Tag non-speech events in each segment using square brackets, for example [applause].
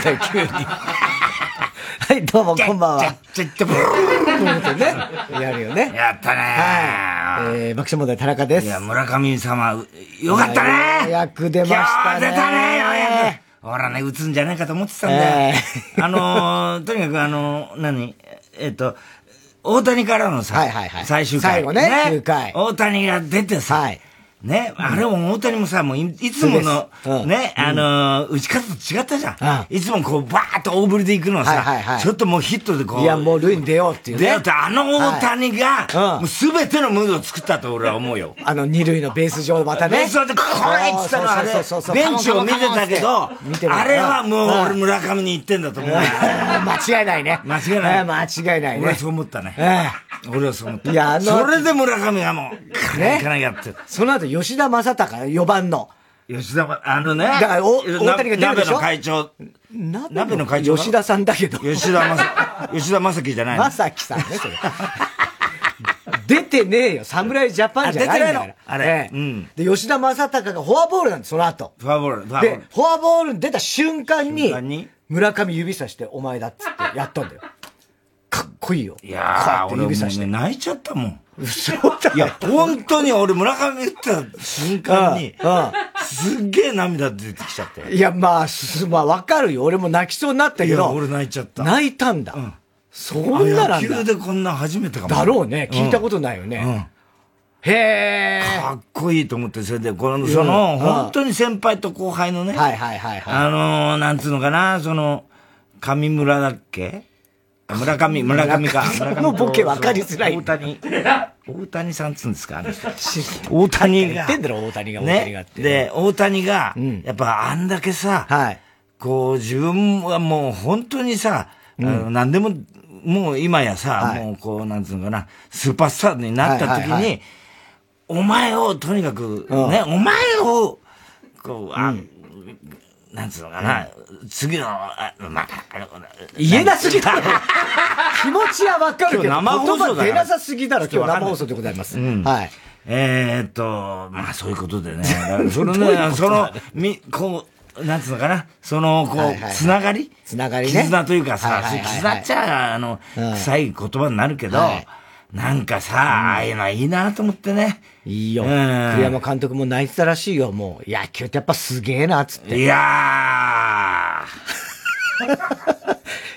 だよ、急に。はい、どうもこんばんは。ちょっと、ブーってね、やるよね。やったねはい。えー、爆笑問題田中です。いや、村上様、よかったねようやく出ましたね。今日出たね、ようやく。ほらね、打つんじゃないかと思ってたんだよ。えあのー、とにかくあのー、何？えっと、大谷からのさ、はいはいはい最終回。最後ね9回大谷が出てさ、はいね、あれも大谷もさ、もういいつものね、あのー、打ち方と違ったじゃん。うんいつもこう、バーッと大振りで行くのさ、ちょっともうヒットでこう、いや、もう塁に出ようっていうねで、。あの大谷が、もうすべてのムードを作ったと俺は思うよ。あの、二塁のベース上またね。ベース上でこれっつったのあれベンチを見てたけどあれはもううん俺村上に言ってんだと思うよ。間違いないね。間違いないえー間違いないね俺は。そう思ったね。え俺はそう思った。いやあのそれで村上がもう、ねいかないやって。その後、吉田正尚、4番の。吉田は、あのね、だからお大谷が出るでしょ？鍋の会長、鍋の会長吉田さんだけど。吉田正、吉田正樹じゃないの正樹さんね、それ。出てねえよ。侍ジャパンじゃないんだから。あれええうんで、吉田正尚がフォアボールなんです、その後。フォアボール、フォアボーでル、。フォアボールに出た瞬間に瞬間に、村上指さして、お前だっつってやったんだよ。かっこいいよ。いやー、こて指さしてね、。泣いちゃったもん。嘘だいや、本当に俺村上言った瞬間にうんうん、すっげえ涙出てきちゃって。いや、まあ、すまあ、わかるよ。俺も泣きそうになったいや、けど、俺泣いちゃった。泣いたんだ。そんななんだ。野球でこんな初めてかも。だろうね。聞いたことないよね。うん。へえ。かっこいいと思って、それで、この、その、うん本当に先輩と後輩のね、はいはいはいはい。あのー、なんつうのかな、その、上村だっけ？村上、村上か。村上とのボケ分かりづらい大谷。大谷さんっつうんですかあの人 [laughs] 大谷が言って。んだろ、大谷が、大谷がっね。て。で、大谷がん、やっぱあんだけさ、はい。こう、自分はもう本当にさ、あの何でも、もう今やさ、はいもうこう、なんつうのかな、スーパースターになった時に、はいはいはお前を、とにかく、うんね、お前を、こう、あ、なんつうのかな、次の、あまあ、あの言えなすぎだろ。気持ちはわかるけど、今日生放送出なさすぎだろ、今日生放送でございます。うん。はい。えーっと、まあそういうことでね。[laughs] そのね、その、み、こう、なんつうのかな、その、こう、はいはいはい。つながり。つながりね。絆というかさ、はいはいはいはい。絆っちゃ、あの、うん。臭い言葉になるけどはい、なんかさ、ああいうのはいいなと思ってね。いいよ。うん栗山監督も泣いてたらしいよ、もう。野球ってやっぱすげえな、つって。いや [laughs]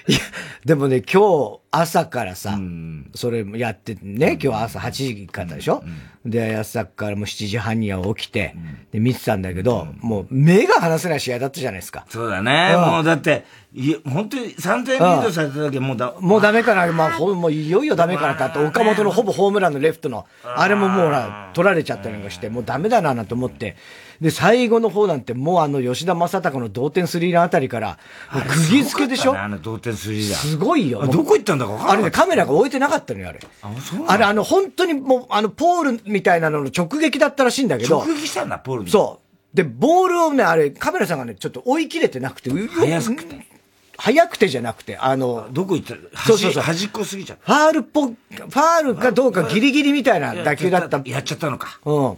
いや、でもね、今日朝からさ、んそれやってね、今日朝8時からでしょ、で、朝からもう7時半には起きて、で、見てたんだけど、もう目が離せない試合だったじゃないですか。ー。そうだね。うん。もうだって、い本当に3点リードされた時はもうだ、もうダメかな、まあ、ほもういよいよダメかなって、岡本のほぼホームランのレフトの、あれももうほら、取られちゃったりなんかして、もうダメだななんて思って、で、最後の方なんてもうあの吉田正尚の同点スリーランあたりから、釘付けでしょ？あの同点スリーだ。すごいよ。どこ行ったんだか。あれね、カメラが置いてなかったのよ、あれ。あ、あれ、あの、本当にもう、あの、ポールみたいなのの直撃だったらしいんだけど直、撃したんだ、ポールに。そう。で、ボールをね、あれ、カメラさんがね、ちょっと追い切れてなくて、う早くて。早くてじゃなくて、あの、どこ行った？そうそうそう端っこ過ぎちゃった。ファールっぽ、ファールかどうかギリギリみたいな打球だった。やっちゃったのか。うん。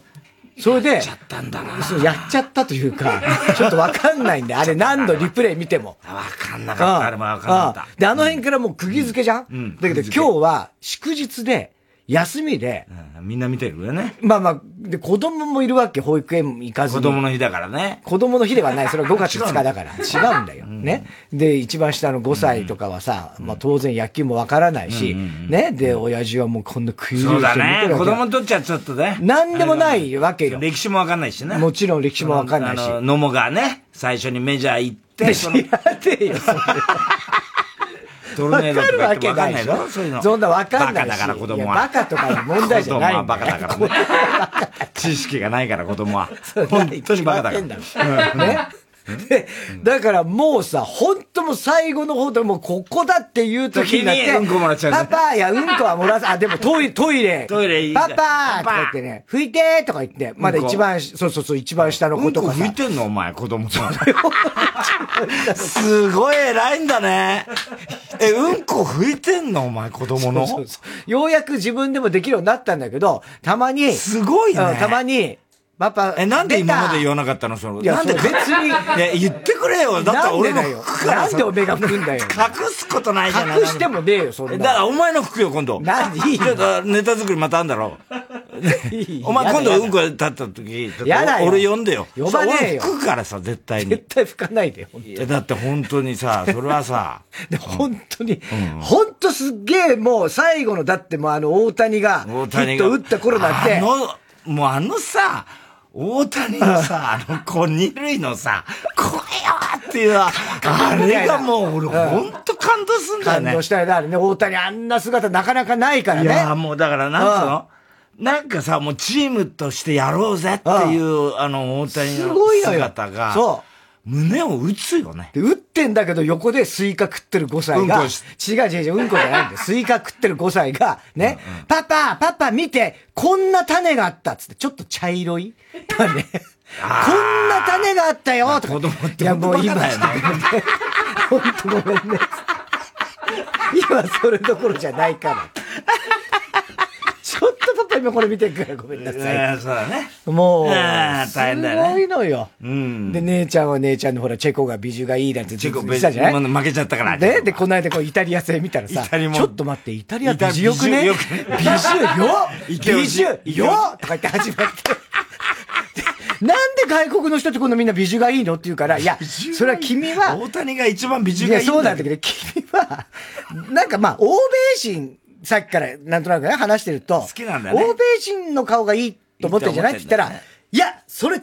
それで、やっちゃったんだな。そうやっちゃったというか、[laughs] ちょっとわかんないんで、あれ何度リプレイ見ても。わかんなかった。あれもわかんなかった。で、あの辺からもう釘付けじゃん、うんだけど今日は祝日で、休みで、うんみんな見てるよね。まあまあ、で、子供もいるわけ、保育園行かずに。子供の日だからね。子供の日ではない。それは5月2日だから。違うんだよ。ね。で、一番下の5歳とかはさ、まあ当然野球もわからないし、ね。で、親父はもうこんな食い入そうだね。子供にとっちゃちょっとね。なんでもないわけよ。歴史もわかんないしね。もちろん歴史もわかんないし。あの、野茂がね、最初にメジャー行って、その知らねえよ、それ。[laughs] トルネードとか言ってもわかんないわかるわけないでしょ？のそういうの。そんなわかんないしバカだから子供は。バカとかいう問題じゃない子供はバカだからね。[laughs] 知識がないから子供は。[laughs] 本当にバカだから。ね？[laughs] で、だからもうさ、本当もう最後の方でもうここだっていう時になって、うんこもらっちゃうねパパ、いや、うんこはもらず、あ、でもトイレ、[laughs] トイレ、トイレいいパパとパかパ言ってね、拭いてとか言って、まだ一番、そうそうそう、一番下のうんこ子とかさ。拭いてんのお前、子供さん。[laughs] すごい偉いんだね。え、うんこ拭いてんのお前、子供の？そうそうようやく自分でもできるようになったんだけど、たまに、すごいねうんたまに、パパ。え、なんで今まで言わなかったの？その、なんで別にいや、言ってくれよ。だって俺の服からなんでおめえが服んだよ隠すことないじゃない。隠してもねえよ、そんな。だからお前の服よ、今度。なんでいいネタ作りまたあんだろ。お前今度うんこ立った時、俺呼んでよ。呼ばねえよ俺吹くからさ、絶対に絶。対拭かないでだって本当にさ、それはさ、[laughs] で、本当に、本当すっげえもう最後の、だってもうあの大谷が、ヒ大谷が。ット打った頃だってあ、の、もうあのさ、大谷のさ、[laughs] あの、こう、二塁のさ、これよっていう、あれがもう俺本当感動すんだよね。感動したよね、あれね、大谷あんな姿なかなかないからいや。もうだから、なんつうの？なんかさ、もうチームとしてやろうぜっていう、あの、大谷すのごいのよ。姿が、そ胸を打つよね。で、打ってんだけど横でスイカ食ってる5歳が、うん違う違う違う、うんこじゃないんだよ。スイカ食ってる5歳が、ね、パパ、パパ見て、こんな種があったっつって、ちょっと茶色い？種。こんな種があったよとか。子供っていや、もう今、本当バカだよね本当ごめんね。今それどころじゃないから。ちょっとパパ今これ見てるからごめんなさい。そうだね。もう、大変だよねごいのよ。うん。で、姉ちゃんは姉ちゃんのほら、チェコが美女がいいなんてチェコ、言ってたじゃない負けちゃったから。で、で、この間こうイタリア戦見たらさ、ちょっと待って、イタリア美女よくね？美女よ美ジ女よ？とか言って始まって。でなんで外国の人ってこのみんな美女がいいのって言うから、いや、それは君は、大谷が一番美女がいいそうなんだけど、君は、なんかまあ、欧米人、さっきからなんとなくね、話してると、好きなんだよね欧米人の顔がいいと思ってるんじゃない？って言ったら、いや、それ違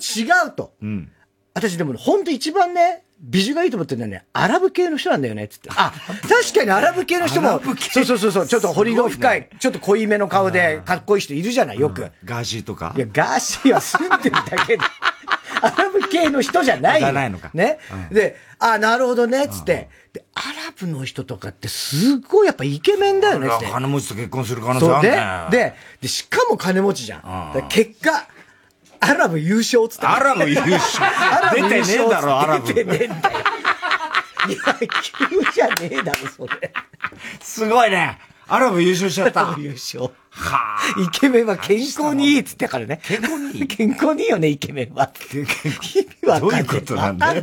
うと。うん。私でも、本当一番ね、美女がいいと思ってるのはね、アラブ系の人なんだよね、つって。あ、確かにアラブ系の人もそうそうそうそう、ちょっと彫りの深すい、ちょっと濃いめの顔で、かっこいい人いるじゃない、よく。ガーシーとかいや、ガーシーは住んでるだけで、[laughs] アラブ系の人じゃないよ。じゃないのかね。で、あ、なるほどね、つって。で、アラブの人とかってすごいやっぱイケメンだよね、つって。金持ちと結婚する可能性あるね。、で、で、しかも金持ちじゃん。結果、アラブ優勝っつって。アラブ優勝アラブ優出て勝ねえだろ、アラブ。出てねえんだよ。野球じゃねえだろ、それ。すごいね。アラブ優勝しちゃった。アラブ優勝。はイケメンは健康にいいっつってからね。健康にいい？健康にいいよね、イケメンは。意味わかんねえ。どういうことなんだよ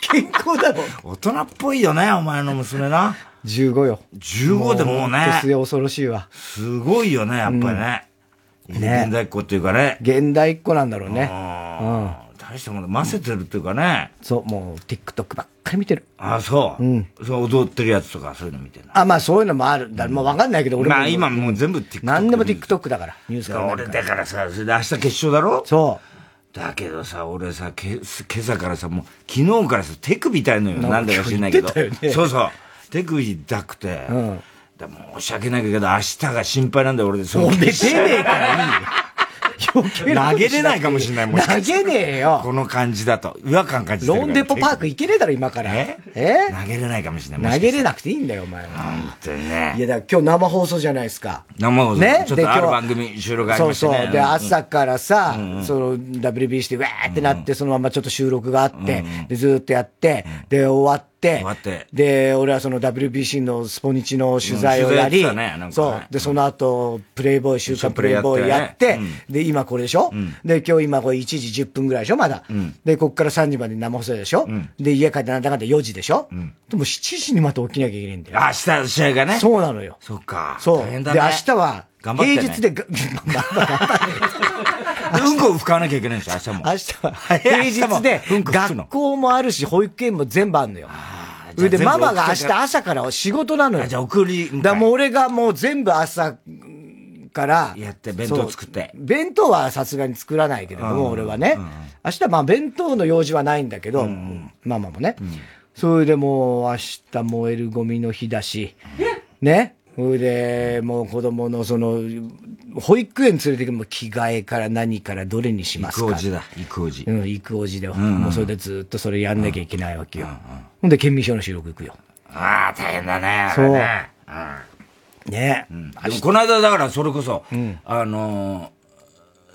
健康だもん。大人っぽいよね、お前の娘な。15よ。15でもうね末、恐ろしいわ。すごいよね、やっぱりね。ね現代っ子っていうかね。現代っ子なんだろうね。うん。大したもの、ませてるっていうかね。そう、もう TikTok ばっかり見てる。あ、そう。うんそう、踊ってるやつとか、そういうの見てるの。あ、まあそういうのもある。だもうわかんないけど、俺も。まあ今もう全部 TikTok。何でも TikTok だから。ニュースから何俺だからさ、それで明日決勝だろ？そう。だけどさ、俺さ、け今朝からさ、もう、昨日からさ、手首痛いのよ。なんだか知んないけど。そうそう。手首痛くて。うんだ申し訳ないけど、明日が心配なんだよ、俺で。そのおめえ出ねえからいいよ。[laughs] 投げれないかもしれないもしか投げねえよ。この感じだと。違和感感じてる。ロンデポパーク行けねえだろ、今から。え？え？投げれないかもしれない。投げれなくていいんだよ、お前は。本当にね。いや、だから今日生放送じゃないですか。生放送ね？ちょっとある番組収録ありましてね。そうそう。で、ん朝からさ、その WBC でわーってなって、そのままちょっと収録があって、で、ずーっとやって、で、終わって、終わってで、俺はその WBC のスポニチの取材をやり、そう。で、その後、プレイボーイ、週刊プレイボーイやって、うんで、今これでしょ、で、今日今これ1時10分ぐらいでしょ？まだ。で、こっから3時まで生放送でしょ、で、家帰ってなんだかんだ4時でしょ、でも7時にまた起きなきゃいけないんだよ。明日試合がね。そうなのよ。そっか。そう。で。明日は、平日で [laughs] 頑張ってでうんこを拭わなきゃいけないんですよ、明日も。明日は、平日で学校もあるし、保育園も全部あるのよ。それで、ママが明日朝から仕事なのよ。あじゃあ送りだもう俺がもう全部朝から。やって弁当作って弁当はさすがに作らないけれども、俺はね。明日まあ弁当の用事はないんだけど、ママもね。それでもう明日燃えるゴミの日だし、ね。それで、もう子供のその、保育園連れてくるも着替えから何からどれにしますか？育児だ、育児。う。ん、行くおじで、もうそれでずっとそれやんなきゃいけないわけよ。ほんで、県民賞の収録行くよ。ああ、大変だね。そう。ね。ね。うん。でもこの間だからそれこそ、あの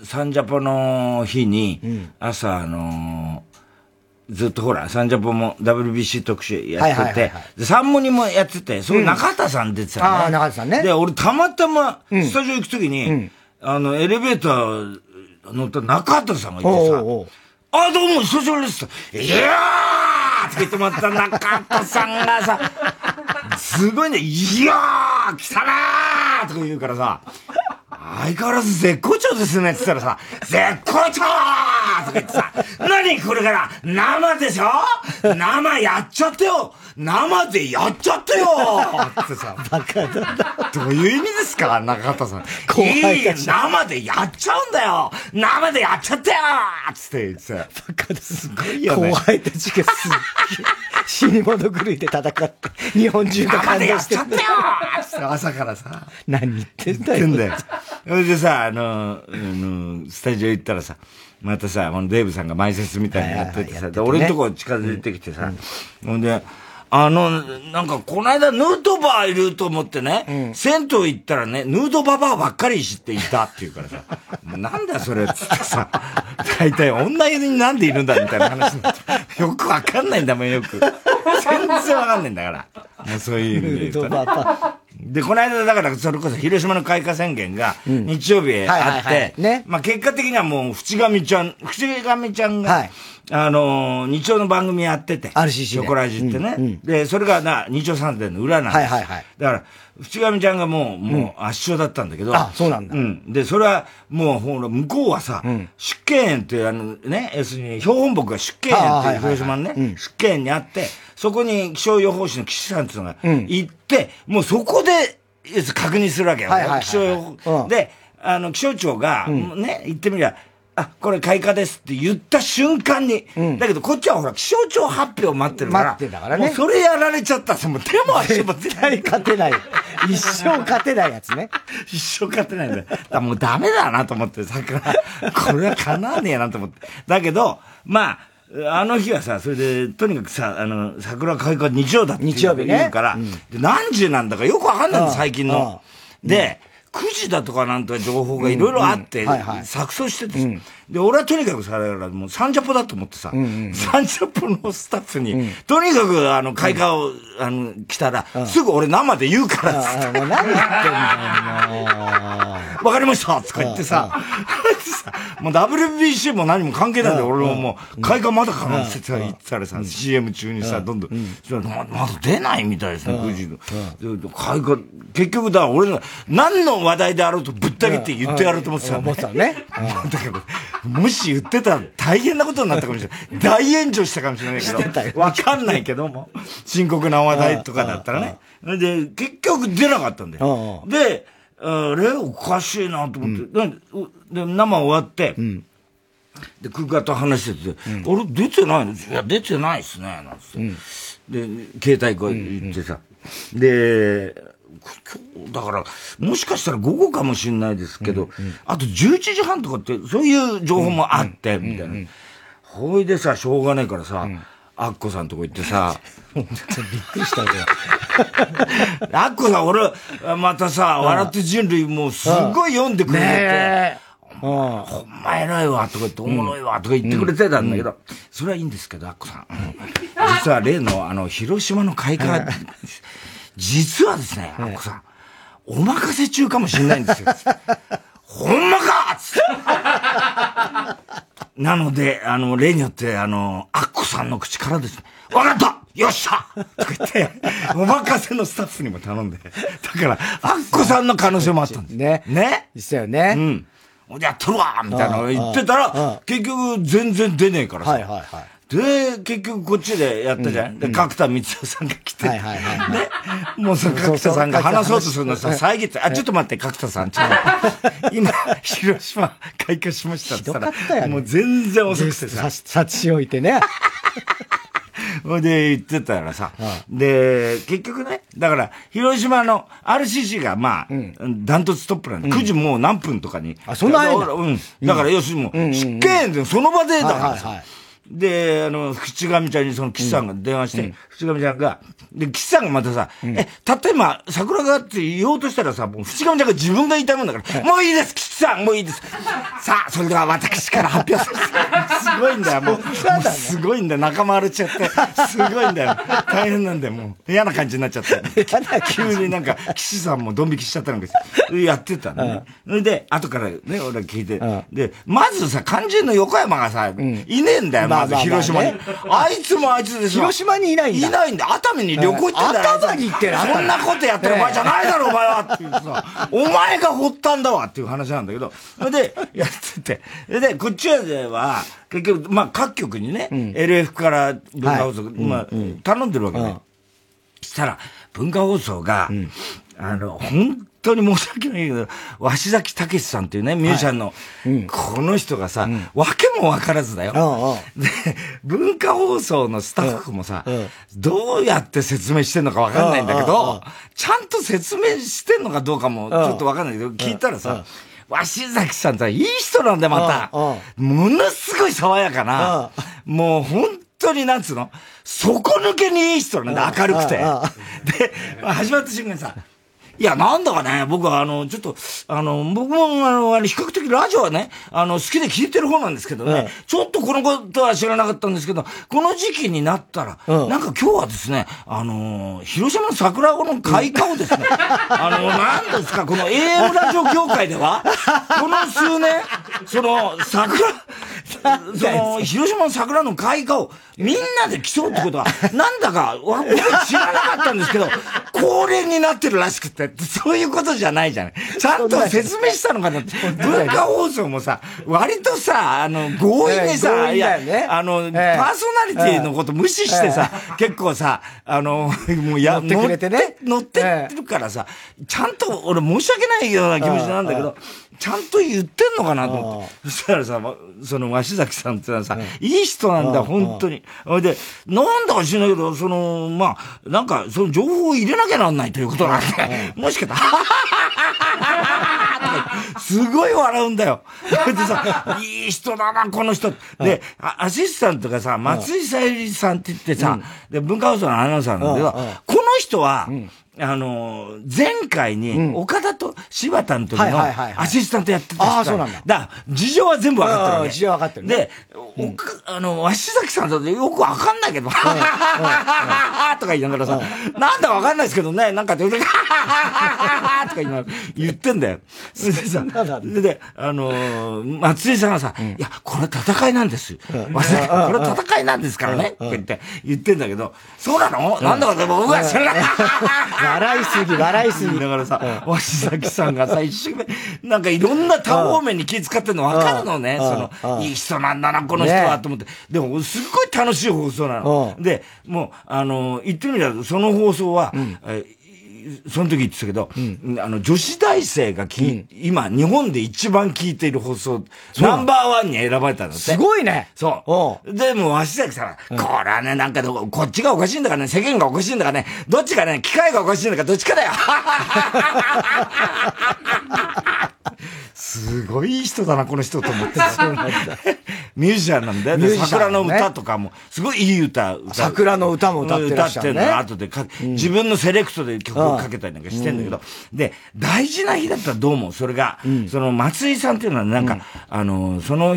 ー、サンジャポの日に、朝あのー、ずっとほら、サンジャポも WBC 特集やっててで、サンモニもやってて、その中田さん出てたのね。あー中田さんね。で、俺たまたま、スタジオ行くときに、あの、エレベーター乗った中畑さんがいてさ、あ、どうも、久しぶりです。いやーって言ってもらった中畑さんがさ、[laughs] すごいね、いやー来たなーとか言うからさ、相変わらず絶好調ですねって言ったらさ、絶好調とか言ってさ、何これから生でしょ？生やっちゃってよ！生でやっちゃってよってさ、[laughs] バカだどういう意味ですか中畑さん。いい生でやっちゃうんだよ生でやっちゃってよつって言ってさ。バカだ。すごいよね。後輩たちがすっげえ死に物狂いで戦って、日本中が感動してる。生でやっちゃってよ朝からさ。何言ってんだよ。言ってんだよ。それでさ、あの、あの、スタジオ行ったらさ、またさ、デーブさんが前説みたいにやっててさ、俺のとこ近づいてきてさ、ほんで、あの、なんか、この間、ヌートバーいると思ってね、うん、銭湯行ったらね、ヌートババーばっかり知っていたって言うからさ、[laughs] なんだよ、それ、つってさ、大体、女湯になんでいるんだみたいな話になって、よくわかんないんだもん、よく。全然わかんないんだから。もうそういう意味で言うと、ね。で、この間、だから、それこそ広島の開花宣言が、日曜日あって、ね。まあ結果的にはもう、淵上ちゃん、淵上ちゃんが、はいあのー、日曜の番組やってて。RCC ショコラジってね、うんうん。で、それがな、日曜サンデーの裏なんです。はいはいはい。だから、淵上ちゃんがもう、もう圧勝だったんだけど。あ、そうなんだ。うん。で、それは、もう、ほら、向こうはさ、うん、出家園っていう、あのね、要するに、標本木が出家園っていう広島のね、出家園にあって、そこに気象予報士の岸さんっていうのが行って、もうそこで、確認するわけよ。はいはいはい、気象予報、で、あの、気象庁が、ね、言ってみりゃ、あ、これ開花ですって言った瞬間に、うん、だけどこっちはほら気象庁発表待ってるから、待ってたからね。もうそれやられちゃったら、もう手も足も絶対勝てない。一生勝てないやつね。[laughs] 一生勝てないんだよ。だもうダメだなと思って、桜。これは叶わねえなと思って。だけど、まあ、あの日はさ、それで、とにかくさ、あの、桜開花日曜だって日曜日ね。から、うん、で何時なんだかよくわかんないん。だ、最近の。で、9時だとかなんとか情報がいろいろあって、錯綜してて、で、俺はとにかくさ、だからもうサンジャポだと思ってさ、サンジャポのスタッフに、とにかくあの、開花を、あの、来たら、すぐ俺生で言うからっつって。もう何言ってんだよ、わかりましたとか言ってさ、[laughs] もう WBC も何も関係ないんだよ、俺ももう、開花まだかなって言ったらさ、CM 中にさ、どんどん、まだ出ないみたいですね、9時の。開花、結局だ、俺が、何の話題であろうとぶった切って言ってやろうと思ってた思ってたね。[laughs] だけど、もし言ってたら大変なことになったかもしれない。大炎上したかもしれないけど、わかんないけども、深刻な話題とかだったらね。で、結局出なかったんだよ。で、あれおかしいなと思って。で、生終わって、で、空間と話してて、あれ出てないの？いや、出てないっすね、なんつって。で、携帯こう言ってさ。で、だから、もしかしたら午後かもしれないですけど、うんうん、あと11時半とかって、そういう情報もあって、みたいな。ほいでさ、しょうがないからさ、うん、アッコさんとこ行ってさ、びっくりしたよ。[laughs] アッコさん、俺、またさ、笑って人類もうすごい読んでくれて、ねほんま偉いわ、とか言って、おもろいわ、とか言ってくれてたんだけど、それはいいんですけど、アッコさん。実は例の、あの、広島の開花、実はですね、アッコさん、お任せ中かもしれないんですよ。[laughs] ほんまかつって。なので、あの、例によって、あの、アッコさんの口からですね、わかったよっしゃとか言って、[laughs] お任せのスタッフにも頼んで。だから、アッコさんの可能性もあったんです。ね。ね？でしたよね。うん。やっとるわみたいなの言ってたら、結局全然出ねえからさ。はいはいはい。で、結局こっちでやったじゃん。で、角田光代さんが来て。はいはいはい。で、もうその角田さんが話そうとするのさ、遮って、あ、ちょっと待って、角田さん、ちょっと。今、広島開花しましたって言ったら、もう全然遅くてさ。察し置いてね。ほ [laughs] いで言ってたらさ、で、結局ね、だから、広島の RCC がまあ、ダントツトップなんで、9時もう何分とかに。あ、そんなうん。だから要するにもう、出見でその場でだからさ、で、あの、淵上ちゃんにその岸さんが電話して、淵上ちゃんが、で、岸さんがまたさ、え、たった今、桜がって言おうとしたらさ、もう淵上ちゃんが自分が言いたいもんだから、もういいです、岸さん、もういいです。さあ、それでは私から発表する。すごいんだよ、もう。[laughs] すごいんだよ、仲間割れちゃって。すごいんだよ。大変なんだよ、もう。嫌な感じになっちゃって。急になんか、岸さんもドン引きしちゃったのかやってたのね。それで、後からね、俺聞いて。で、まずさ、肝心の横山がさ、いねえんだよ、まず広島に。あいつもあいつでしょ。広島にいないんだ。いないんだ。熱海に旅行行ってんだよ。熱海に行ってるそんなことやってる場合じゃないだろ、[laughs] お前はっていうさ、お前が掘ったんだわっていう話なんだけど。それで、やってて。で、こっちは、結局、まあ、各局にね、LF から文化放送、まあ、頼んでるわけね。したら、文化放送が、あの、本当に申し訳ないけど、鷲崎武さんっていうね、ミュージシャンの、はいうん、この人がさ、うん、わけもわからずだよ。で、文化放送のスタッフもさ、どうやって説明してんのかわかんないんだけど、ちゃんと説明してんのかどうかもちょっとわかんないけど、聞いたらさ、鷲崎さんっていい人なんだよ、また。ものすごい爽やかな、もう本当になんつうの底抜けにいい人なんだ、明るくて。で、始まった瞬間にさ、いや、なんだかね、僕はあの、ちょっと、あの、僕もあの、比較的ラジオはね、あの、好きで聞いてる方なんですけどね、うん、ちょっとこのことは知らなかったんですけど、この時期になったら、うん、なんか今日はですね、あの、広島の桜の開花をですね、[laughs] あの、なんですか、この AM ラジオ協会では、この数年、その、桜、その、広島の桜の開花をみんなで競うってことは、なんだか、僕知らなかったんですけど、恒例になってるらしくて、そういうことじゃないじゃない。ちゃんと説明したのかなって。文化放送もさ、割とさ、あの、強引にさ、いや、あの、パーソナリティのこと無視してさ、結構さ、あの、もうや、乗ってくれてね。乗ってるからさ、ちゃんと俺申し訳ないような気持ちなんだけど、ちゃんと言ってんのかなと思って。そしたらさ、その鷲崎さんってのはさ、いい人なんだ、本当に。ほいで、なんだか知らないけど、その、まあ、なんか、その情報を入れなきゃなんないということなんで、もしかしたら、[laughs] すごい笑うんだよ。[laughs] でさ、いい人だな、この人。で、アシスタントがさ、松井さゆりさんって言ってさ、で、文化放送のアナウンサーなんだけど、この人は、あの、前回に、岡田と柴田の時のアシスタントやってた人。ああ、そうなんだ。だ事情は全部分かってる、ね。事情分かってる、ね。で、あの、鷲崎さんだとよく分かんないけど、ははははとか言いながらさ、なんだか分かんないですけどね、なんかって、はははとか言いながら言ってんだよ。でさ、で、あの、松井さんがさ、いや、これ戦いなんです。これ戦いなんですからね、って言って、言ってんだけど、そうなの？なんだかでも僕は知らない。[laughs] 笑いすぎ、笑いすぎ。だからさ、鷲崎さんがさ、一生懸命、なんかいろんな多方面に気遣ってるの分かるのね。その、いい人なんだな、この人は、と思って。でも、すっごい楽しい放送なの。で、もう、あの、言ってみれば、その放送は、その時言ってたけど、うん、あの、女子大生がき、うん、今、日本で一番聞いている放送、ナンバーワンに選ばれたんだって。すごいね。そう。で、もう、鷲崎さん、うん、これはね、なんかこっちがおかしいんだからね、世間がおかしいんだからね、どっちかね、機械がおかしいんだから、どっちかだよ。[laughs] すごいいい人だな、この人と思って。[laughs] ミュージシャンなんだよ。ね、桜の歌とかも、すごいいい歌、歌桜の歌も歌ってらっしゃる、ね。歌ってんの後でか、うん、自分のセレクトで曲をかけたりなんかしてんだけど、うん、で、大事な日だったらどうも、それが、うん、その松井さんっていうのはなんか、あの、その、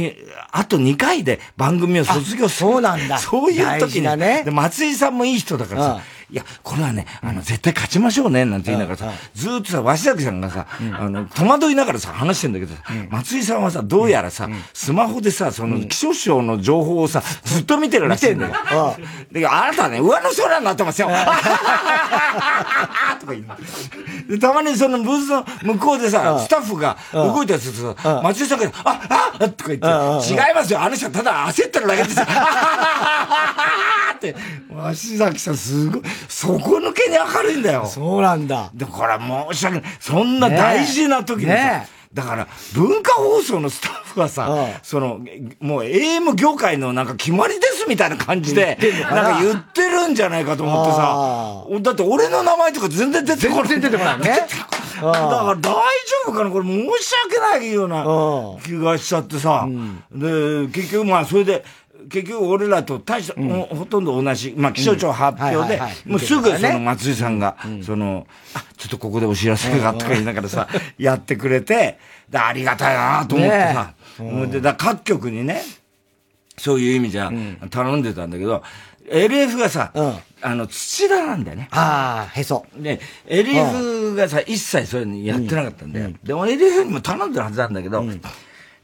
あと2回で番組を卒業する。そうなんだ。そういう時に、ね、で松井さんもいい人だからさ、いや、これはね、あの、絶対勝ちましょうね、なんて言いながらさ、ずっとさ、鷲崎さんがさ、あの、戸惑いながらさ、話してんだけど、松井さんはさ、どうやらさ、スマホでさ、その、気象庁の情報をさ、ずっと見てるらしいんだよ。で、あなたね、上の空になってますよ。[laughs] とか言うで、たまにそのブースの向こうでさ、スタッフが動いたりするとさ、松井さんが、あ、あとか言って、違いますよ、あの人ただ焦ってるだけですよ。[laughs] [laughs] って、鷲崎さんすごい、底抜けに明るいんだよ。そうなんだ。で、これは申し訳ない。そんな大事な時にさ、ねだから、文化放送のスタッフはさ、その、もう AM 業界のなんか決まりですみたいな感じで、なんか言ってるんじゃないかと思ってさ、だって俺の名前とか全然出てこない。全然出てこないね。[laughs] だから大丈夫かな？これ申し訳ないような気がしちゃってさ、で、結局まあそれで、結局俺らと大した、ほとんど同じ、まあ気象庁発表で、もうすぐその松井さんが、その、あ、ちょっとここでお知らせがとか言いながらさ、やってくれて、で、ありがたいなと思ってさ、もうで、だ各局にね、そういう意味じゃ頼んでたんだけど、LF がさ、あの、土田なんだよね。ああ、へそ。で、LF がさ、一切そういうのやってなかったんだよ。でも LF にも頼んでるはずなんだけど、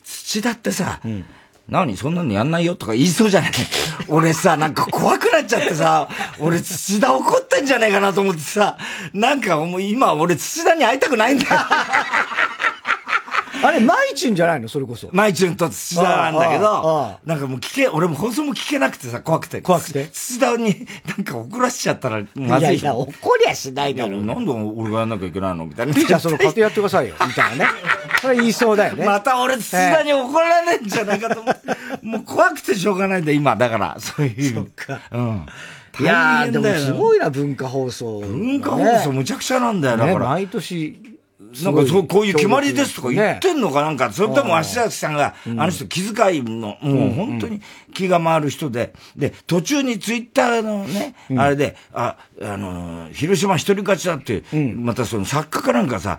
土田ってさ、何そんなのやんないよとか言いそうじゃない [laughs] 俺さ、なんか怖くなっちゃってさ、俺土田怒ってんじゃねえかなと思ってさ、なんかもう今俺土田に会いたくないんだよ。あれ、マイチュンじゃないの？それこそ。マイチュンと土田なんだけど、なんかもう聞け、俺も放送も聞けなくてさ、怖くて。怖くて？土田になんか怒らしちゃったらまずい。いやいや、怒りゃしないだろう。なんで俺がやんなきゃいけないのみたいな。じゃあその勝手やってくださいよ。みたいなね。それ言いそうだよね。また俺土田に怒られんじゃないかと思って。もう怖くてしょうがないんだ、今。だから、そういう。そっか。うん。いやー、でもすごいな、文化放送。文化放送むちゃくちゃなんだよ、だから。毎年。なんかそう、こういう決まりですとか言ってんのかなんか、それとも足崎さんが、あの人気遣いの、もう本当に気が回る人で、で、途中にツイッターのね、あれで、あ、あの、広島一人勝ちだって、またその作家かなんかさ、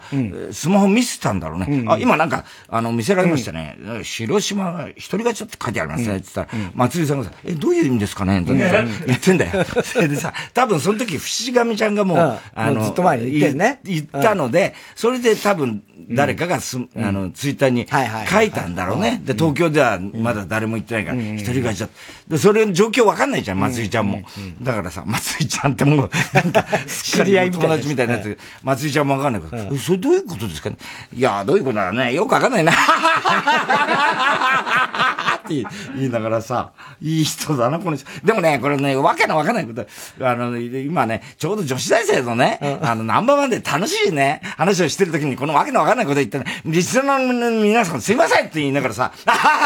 スマホ見せたんだろうね。あ、今なんか、あの、見せられましたね。広島が一人勝ちだって書いてありますね。って言ったら、松井さんがさ、え、どういう意味ですかね？って言ってんだよ。そ [laughs] れでさ、多分その時、伏上ちゃんがもう、あの、ずっと前に言ってね。言ったので、それで多分、誰かがす、あの、ツイッターに書いたんだろうね。で、東京ではまだ誰も言ってないから、一人って。で、それの状況わかんないじゃん、松井ちゃんも。だからさ、松井ちゃんってもう、[laughs] なんか、知り合い友達みたいなやつ、松井ちゃんもわかんないから、それどういうことですかね？いや、どういうことだね？よくわかんないな。[laughs] って言いながらさ、いい人だな、この人。でもね、これね、わけのわかんないこと、あの、今ね、ちょうど女子大生のね、あの、ナンバーワンで楽しいね、話をしてる時に、このわけのわかんないこと言ってね、リスナーの皆さんすいませんって言いながらさ、あはは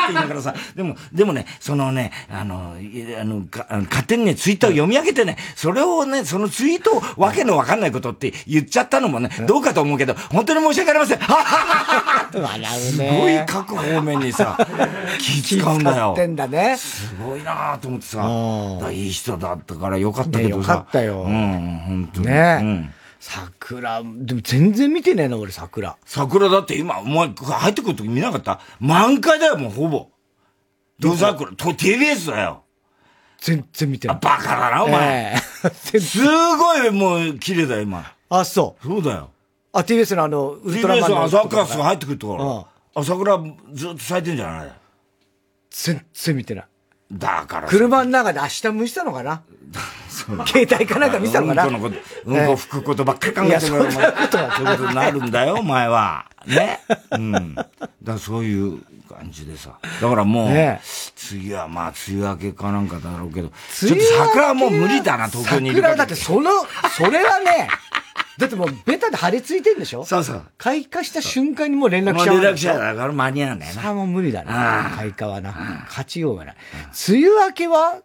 はって言いながらさ、でも、でもね、そのね、あの、あの、勝手にね、ツイッターを読み上げてね、それをね、そのツイートをわけのわかんないことって言っちゃったのもね、どうかと思うけど、本当に申し訳ありません。ははははすごい各方面にさ、[laughs] 気使うんだよ。ってんだね。すごいなと思ってさ、いい人だったからよかったけどさ。よかったよ。うん、本当に。ね、うん、桜、でも全然見てねえな、俺桜。桜だって今、お前入ってくるとき見なかった？満開だよ、もうほぼ。ど桜、と TBS だよ。全然見てない。バカだな、お前。えー、[laughs] すごいもう綺麗だよ、今。あ、そう。そうだよ。あ、TBS のあの、ウルトラマンの。TBS の朝霞が入ってくるところ。あ、桜ずっと咲いてんじゃない？全然見てない。だから。車の中で明日蒸したのかな？携帯かなんか見たのかな？うんこのこと、うんこ吹くことばっかり考えてるそういうことになるんだよ、お前は。ね？うん。だそういう感じでさ。だからもう、ね、次はまあ、梅雨明けかなんかだろうけど、ちょっと桜はもう無理だな、東京にいる桜だってその、それはね、だってもうベタで張り付いてんでしょ？そうそう。開花した瞬間にもう連絡しちゃう。連絡しちゃうだから間に合うんだよな。さあもう無理だな。開花はな。勝ちようがない。梅雨明けは、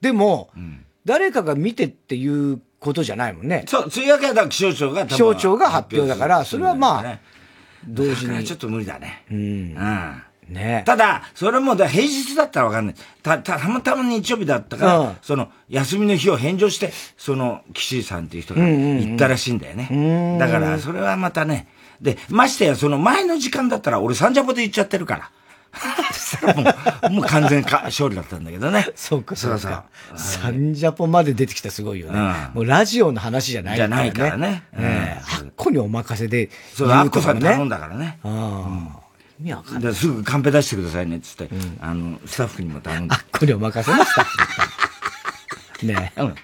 でも、誰かが見てっていうことじゃないもんね。そう、梅雨明けはだ気象庁が気象庁が発表だから、それはまあ、同時に。ちょっと無理だね。うん。うん。ねただ、それも、平日だったらわかんない。た、た、たまたま日曜日だったから、うん、その、休みの日を返上して、その、岸井さんっていう人が行ったらしいんだよね。うんうんうん、だから、それはまたね。で、ましてや、その前の時間だったら、俺サンジャポで行っちゃってるから。[laughs] もう、もう完全か勝利だったんだけどね。そうか、そうか。サンジャポまで出てきたすごいよね。うん、もうラジオの話じゃないからね。じゃないからね。うん、あっこにお任せで、そう、あっこさん頼んだからね。うん味わかんない。すぐカンペ出してくださいね、つって、うん、あの、スタッフにも頼んで。あっこにお任せな、スタッフねえ。うん。よ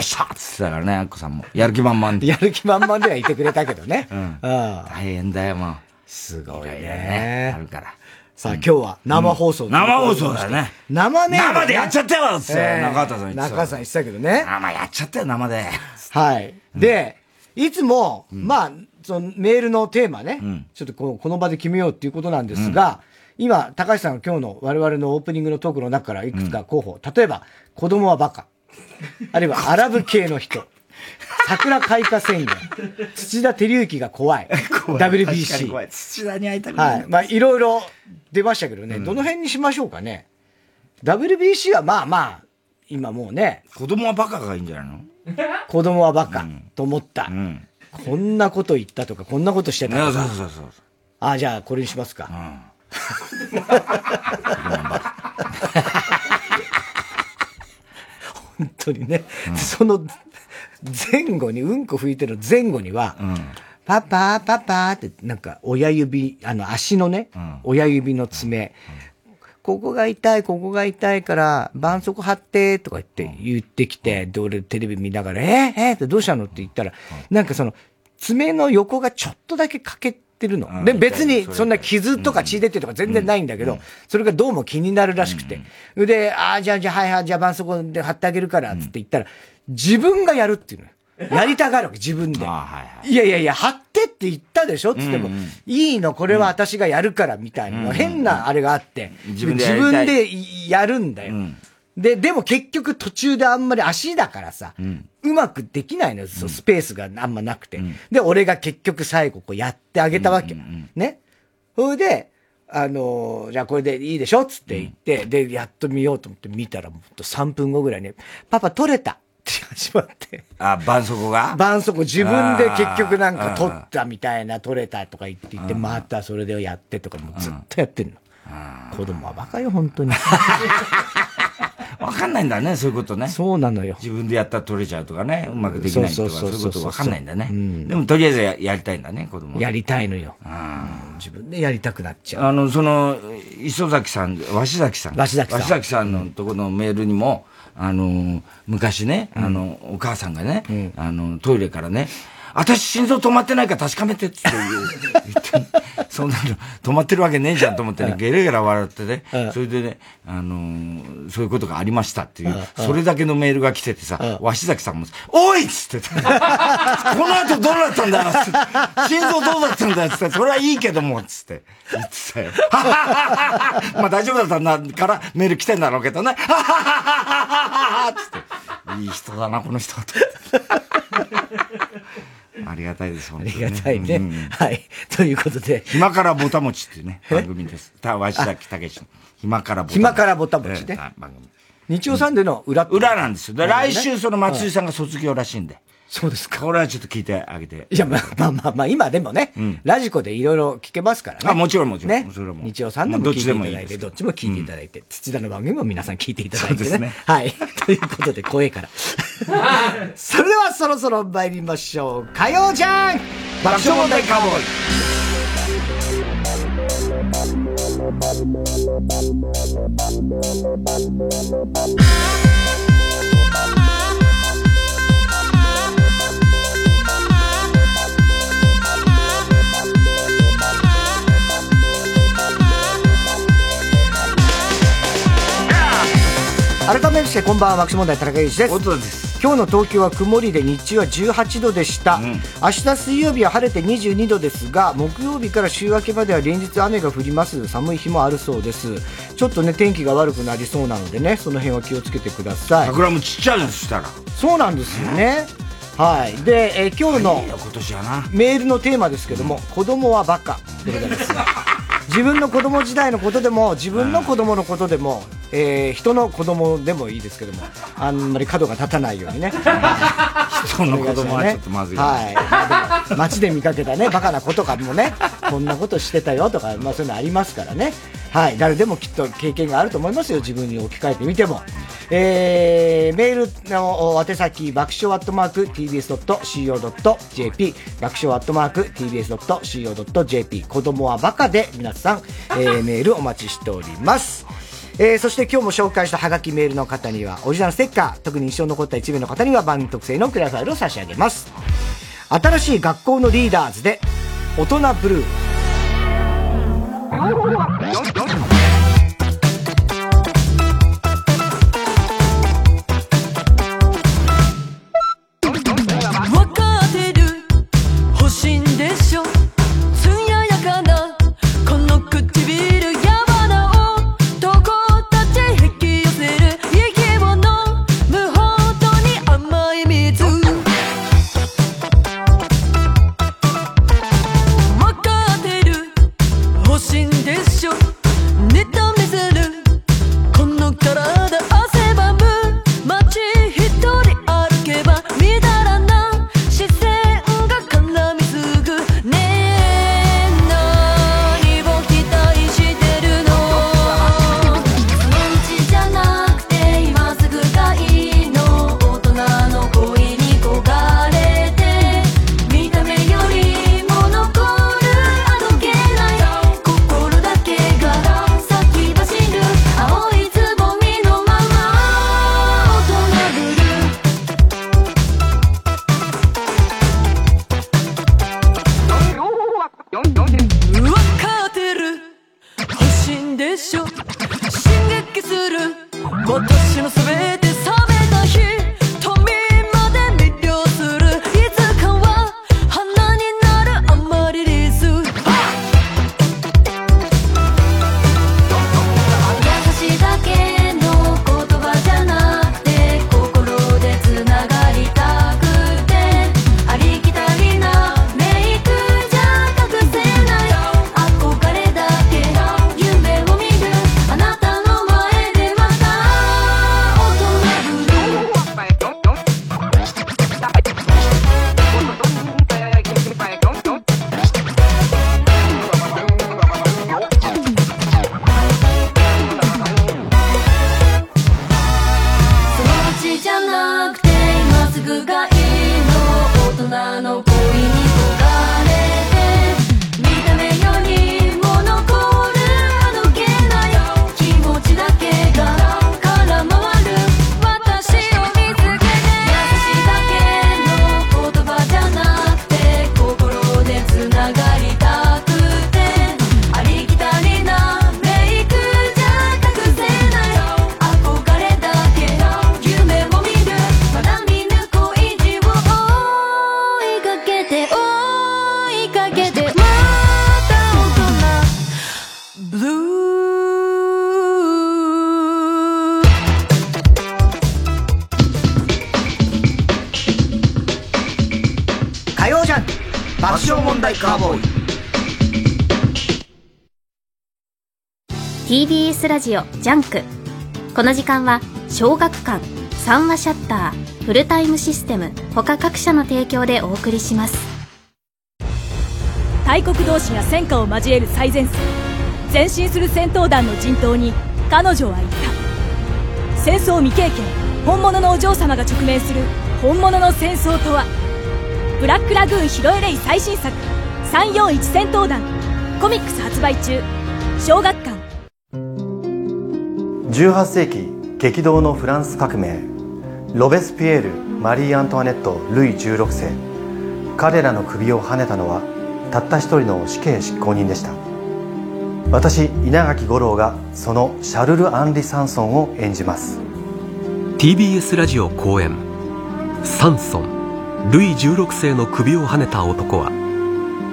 っしゃっつってたからね、あっこさんも。やる気満々で。やる気満々ではいてくれたけどね。うん。大変だよ、もう。すごいね。あるから。さあ、今日は生放送、生放送だよね。生ね。生でやっちゃったよつって、中畑さん言ってた。中畑さん言ってたけどね。生やっちゃったよ、生で。はい。で、いつも、まあ、そのメールのテーマね、ちょっとこの場で決めようっていうことなんですが、今、高橋さんが今日の我々のオープニングのトークの中からいくつか候補、例えば、子供はバカ。あるいは、[laughs] アラブ系の人。桜開花宣言。土田照之が怖い。[laughs] 怖い WBC。怖い。土田に会いたくない。はい。まあ、いろいろ出ましたけどね、どの辺にしましょうかね。WBC はまあまあ、今もうね。子供はバカがいいんじゃないの？子供はバカ、と思った、うん。こんなこと言ったとか、こんなことしてたとか。そうそうそう。あ、じゃあこれにしますか。うん、本当にね、うん、その前後に、うんこ拭いてる前後には、うん、パパ、パパって、なんか親指、あの足のね、親指の爪、ここが痛い、ここが痛いから、絆創膏貼って、とか言って言ってきて、で、俺テレビ見ながら、えー、えー、ってどうしたの？って言ったら、なんかその、爪の横がちょっとだけ欠けてるの。で、別にそんな傷とか血出てとか全然ないんだけど、それがどうも気になるらしくて。で、ああ、じゃあ、じゃあ、はいはい、じゃあ絆創膏で貼ってあげるから、つって言ったら、自分がやるっていうのよ。やりたがるわけ、自分で。いやいやいや、貼ってって言ったでしょ？つっても、いいの、これは私がやるから、みたいな、変なあれがあって、自分でやるんだよ。で、でも結局途中であんまり足だからさ、うまくできないのよ、そうスペースがあんまなくて。で、俺が結局最後こうやってあげたわけ。ね？それで、あのー、じゃあこれでいいでしょ？つって言って、で、やっと見ようと思って見たら、もっと3分後ぐらいに、パパ取れた。って始まって。あ、絆創膏が？絆創膏自分で結局なんか取ったみたいな、取れたとか言って言って、またそれでやってとかもうずっとやってんの。子供はバカよ、本当に。[laughs] わかんないんだね、そういうことね。そうなのよ。自分でやったら取れちゃうとかね、うまくできないとか、そういうことわかんないんだね。でもとりあえずややりたいんだね、子供やりたいのよ。自分でやりたくなっちゃう。あの、その、磯崎さん、鷲崎さん。鷲崎さん。鷲崎さんのとこのメールにも、あの、昔ね、あの、お母さんがね、あの、トイレからね、私心臓止まってないから確かめてって言って、そんなの止まってるわけねえじゃんと思ってね、ゲラゲラ笑ってね、それでね、あのー、そういうことがありましたっていう、それだけのメールが来ててさ、鷲崎さんも、おいっつってこの後どうなったんだよつって、心臓どうだったんだよつって、それはいいけども、つって。言ってたよ。[laughs] まあ大丈夫だったんだからメール来てんだろうけどね、ははははつって、いい人だな、この人。[laughs] ありがたいです、本当に、ね、ありがたいね、うん。はい。ということで。暇からぼたもちっていうね、番組です。た、わしだきたけしの。暇からぼたもち。暇からぼたもちね。番組。日曜サンデーの裏、裏なんですよ。で、来週その松井さんが卒業らしいんで。そうですか。これはちょっと聞いてあげて。いや、まあまあまあ、まあ、今でもね、うん、ラジコでいろいろ聞けますからね。あ、もちろんもちろん。ね。それも日曜さんでも聞いていただいて、どっちも聞いていただいて、土田の番組も皆さん聞いていただいてね。そうですね。はい。[laughs] ということで、声から。[laughs] それではそろそろ参りましょう。火曜じゃん爆笑問題カーボーイ改めましてこんばんは爆笑問題田中裕二です。今日の東京は曇りで日中は18度でした、うん、明日水曜日は晴れて22度ですが木曜日から週明けまでは連日雨が降ります。寒い日もあるそうです。ちょっとね天気が悪くなりそうなのでねその辺は気をつけてください。桜もちっちゃいのしたら。そうなんですよね、はい。で、えー、今日のメールのテーマですけども、うん、子供はバカでございます。が、[laughs] 自分の子供時代のことでも、自分の子供のことでも、えー、人の子供でもいいですけども、あんまり角が立たないようにね。人の子供はちょっとまずい、ね。はい。まあ、街で見かけたね、バカな子とかもね、こんなことしてたよとか、まあそういうのありますからね。はい。誰でもきっと経験があると思いますよ、自分に置き換えてみても。えー、メールの宛先、爆笑アットマーク tbs.co.jp、爆笑アットマーク tbs.co.jp、子供はバカで皆さん、えー、メールお待ちしております。えー、そして今日も紹介したハガキメールの方には、オリジナルステッカー、特に印象に残った一名の方には番組特製のクリアファイルを差し上げます。新しい学校のリーダーズで、大人ブルー。TBS ラジオジャンク。この時間は小学館三和シャッターフルタイムシステム他各社の提供でお送りします。大国同士が戦火を交える最前線。前進する戦闘団の陣頭に彼女は言った。戦争未経験本物のお嬢様が直面する本物の戦争とは。ブラックラグーンヒロエレイ最新作341戦闘団コミックス発売中。小学18世紀激動のフランス革命。ロベスピエールマリー・アントワネットルイ16世。彼らの首をはねたのはたった一人の死刑執行人でした。私稲垣吾郎がそのシャルル・アンリ・サンソンを演じます。TBS ラジオ公演「サンソンルイ16世の首をはねた男」は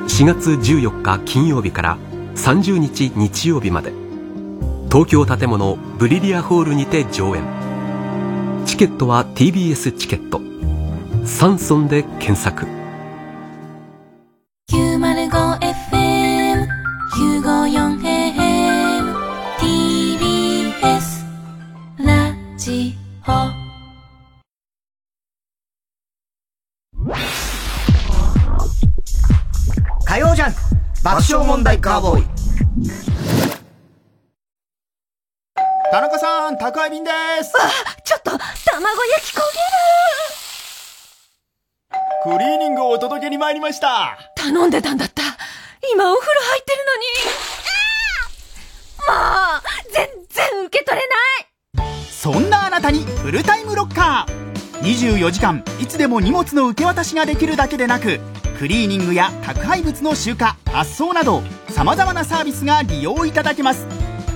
4月14日金曜日から30日日曜日まで東京建物ブリリアホールにて上演。チケットは TBS チケット「サンソン」で検索。905FM 954AM TBS ラジオ。火曜ジャンク爆笑問題カーボーイ田中さん、宅配便です。ちょっと卵焼き焦クリーニングをお届けに参りました。げる頼んでたんだった今お風呂入ってるのにもう全然受け取れないそんなあなたにフルタイムロッカー。24時間、いつでも荷物の受け渡しができるだけでなく、クリーニングや宅配物の集荷、発送など、様々なサービスが利用いただけます。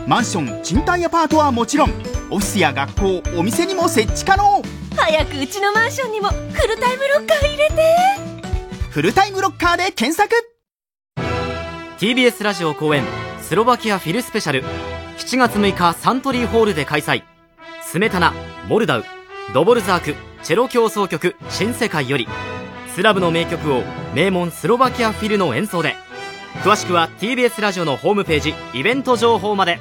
マンション、賃貸アパートはもちろん、オフィスや学校、お店にも設置可能。早くうちのマンションにもフルタイムロッカー入れて。フルタイムロッカーで検索。TBS ラジオ公演スロバキアフィルスペシャル。7月6日サントリーホールで開催。スメタナモルダウ。ドボルザークチェロ協奏曲新世界より。スラブの名曲を名門スロバキアフィルの演奏で。詳しくは TBS ラジオのホームページイベント情報まで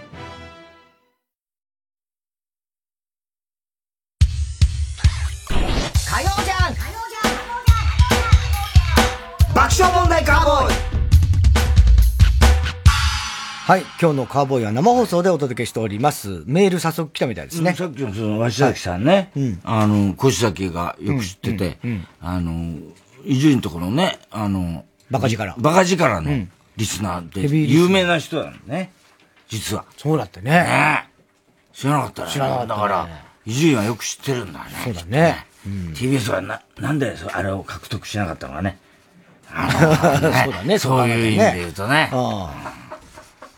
はい、今日のカーボーイは生放送でお届けしております。メール早速来たみたいですね。さっきのその、鷲崎さんね、あの、越崎がよく知ってて、あの、伊集院のところね、あの、バカ力バカ力のリスナーで、有名な人なのね、実は。そうだってね。ねえ知らなかったね。知らなかったねだから、伊集院はよく知ってるんだね。そうだね。TBS はな、なんでそあれを獲得しなかったのかね。[laughs] そうだね、そういう意味で言うとね。うん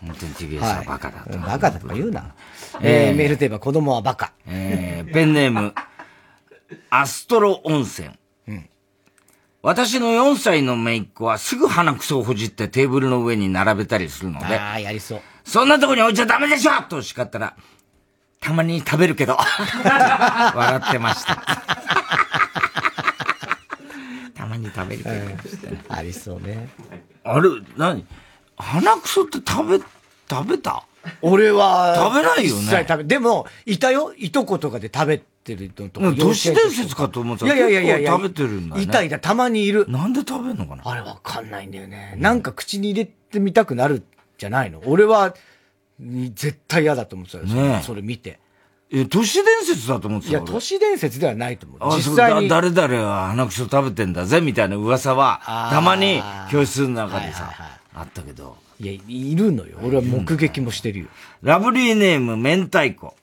本当に TBS はバカだと。バカだとか言うな。ええーー、メールテーマ、子供はバカ。えーペンネーム、アストロ温泉。私の4歳の姪っ子はすぐ鼻くそをほじってテーブルの上に並べたりするので、ああ、やりそう。そんなとこに置いちゃダメでしょと叱ったら、たまに食べるけど、[laughs] 笑ってました。たまに食べるけど、ありそうね。あれ、何？鼻くそって食べ、食べた？俺は、食べないよね食べ、でも、いたよ。いとことかで食べてるのとか。うん都市伝説かと思ってたいやいやいやいや食べてるんだねいたいた、たまにいる。なんで食べんのかな？あれわかんないんだよね。なんか口に入れてみたくなるじゃないの？俺は、に絶対嫌だと思ってたよ。ねえそれ見て。え、都市伝説だと思ってたいや、都市伝説ではないと思う。あ、実際に。だ誰々は鼻くそ食べてんだぜ、みたいな噂は、たまに教室の中でさ、あったけど。いや、いるのよ。俺は目撃もしてるよ。ラブリーネーム、明太子。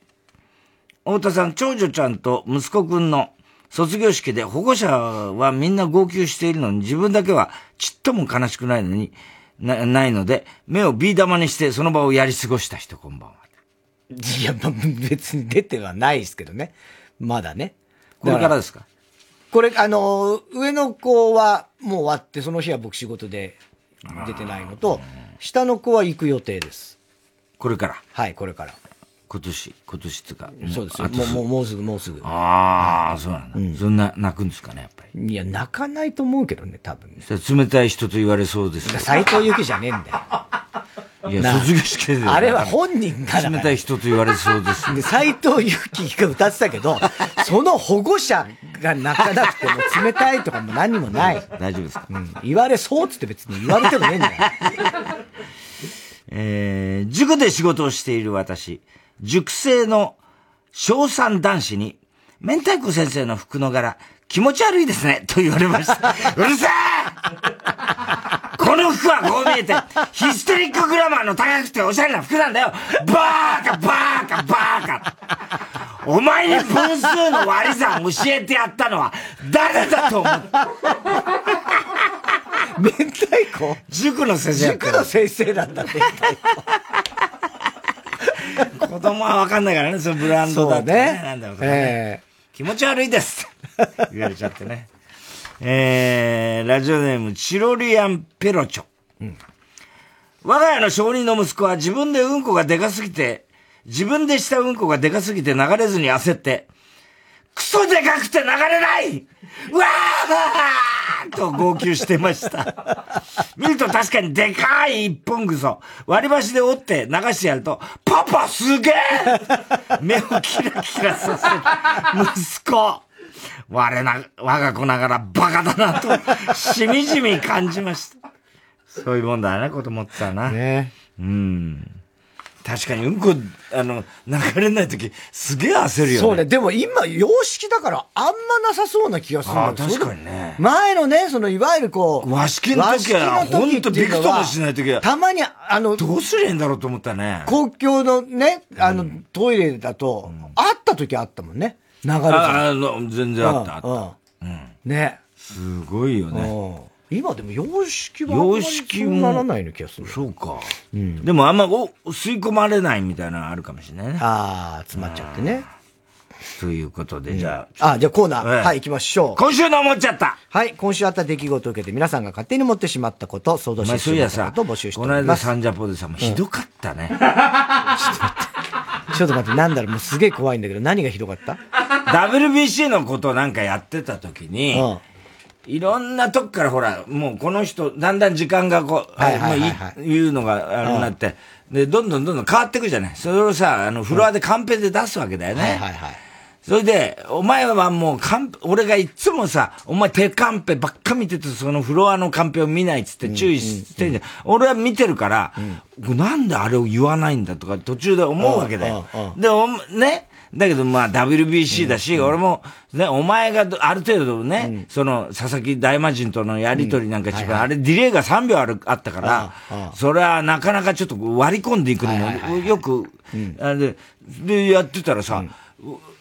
太田さん、長女ちゃんと息子くんの卒業式で保護者はみんな号泣しているのに自分だけはちっとも悲しくないのに、な、ないので、目をビー玉にしてその場をやり過ごした人、こんばんは。いや、まあ別に出てはないですけどね。まだね。これからですか？これ、あのー、上の子はもう終わって、その日は僕仕事で出てないのと、下の子は行く予定です。これから？はい、これから。今年、今年っていうか。そうですよ。もう、もう、もうすぐ、もうすぐ。ああ、そうなんだ。そんな、泣くんですかね？いや、泣かないと思うけどね、多分。冷たい人と言われそうです斎藤由貴じゃねえんだよ。[laughs] いや、な卒業式で。あれは本人が冷たい人と言われそうです。で、斎藤由貴が歌ってたけど、[laughs] その保護者が泣かなくても冷たいとかも何もない。[laughs] 大丈夫ですか？うん。言われそうっつって別に言われてもねえんだよ。えー、塾で仕事をしている私、塾生の小3男子に、明太子先生の服の柄、気持ち悪いですね、と言われました。[laughs] うるせえこの服はこう見えて、ヒステリックグラマーの高くておしゃれな服なんだよバーカバーカバーカお前に分数の割り算教えてやったのは誰だと思う？明太子？塾の先生塾の先生なんだ、明太子。[laughs] 子供はわかんないからね、そのブランドだね。そうねなんだろうとかえね。気持ち悪いです言われちゃってね。えー、ラジオネーム、チロリアンペロチョ。我が家の小人の息子は自分でうんこがでかすぎて、自分でしたうんこがでかすぎて流れずに焦って、クソでかくて流れないうわーと号泣してました。[laughs] 見ると確かにでかい一本ぐそ、割り箸で折って流してやると、パパすげえ目をキラキラさせる息子。我な、我が子ながらバカだなと、しみじみ感じました。そういうもんだな、子供ってさな。ね。うん。確かに、うんこ、あの、流れないとき、すげえ焦るよね。そうね。でも今、洋式だから、あんまなさそうな気がするんだよあー確かにね前のね、その、いわゆるこう。和式の時はほんとびくともしない時はたまに、あの、どうすりゃいいんだろうと思ったね。公共のね、あの、トイレだと、あった時あったもんね。流れてああの、全然あった、あった。うんうんね。すごいよね。うん今でも洋式はあんま洋り式も。そうならないような気がする。そうか。でもあんまお吸い込まれないみたいなのあるかもしれないね。ああ、詰まっちゃってね。ということで、じゃあ、あ、じゃあコーナー、ええはい、行きましょう。今週の思っちゃったはい、今週あった出来事を受けて皆さんが勝手に持ってしまったこと、想像してしまったことを募集してこの間おります。サンジャポでさ、もうひどかったね。[laughs] ちょっと待って、なんだろう、もうすげえ怖いんだけど、何がひどかった？WBC のことなんかやってた時に、うんいろんなとこからほら、もうこの人、だんだん時間がこう、はいはいはいはいまあい言うのがあれになって、で、どんどんどんどん変わってくじゃない？それをさ、あの、フロアでカンペで出すわけだよね。はいはいはい。それで、お前はもうカンペ、俺がいつもさ、お前手カンペばっか見てて、そのフロアのカンペを見ないっつって注意してんじゃん。俺は見てるから、なんであれを言わないんだとか途中で思うわけだようんうんう。で、おね、だけどまあ WBC だし、俺も、ね、お前がどある程度ね、その佐々木大魔神とのやりとりなんか一番、あれディレイが3秒ある、あったからそれはなかなかちょっと割り込んでいくのも、よく、あれで、で、やってたらさ、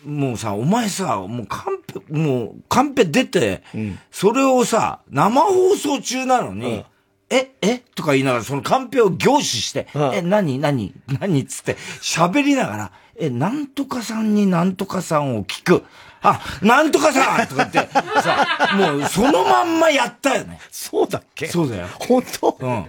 もうさ、お前さ、もうカンペ、もうカンペ出て、それをさ、生放送中なのに、え、え？とか言いながら、そのカンペを凝視して、え、何？何？何？っつって、喋りながら、え、なんとかさんになんとかさんを聞く。あ、なんとかさんとか言って、さ、もうそのまんまやったよね。そうだっけ？そうだよ。本当？うん。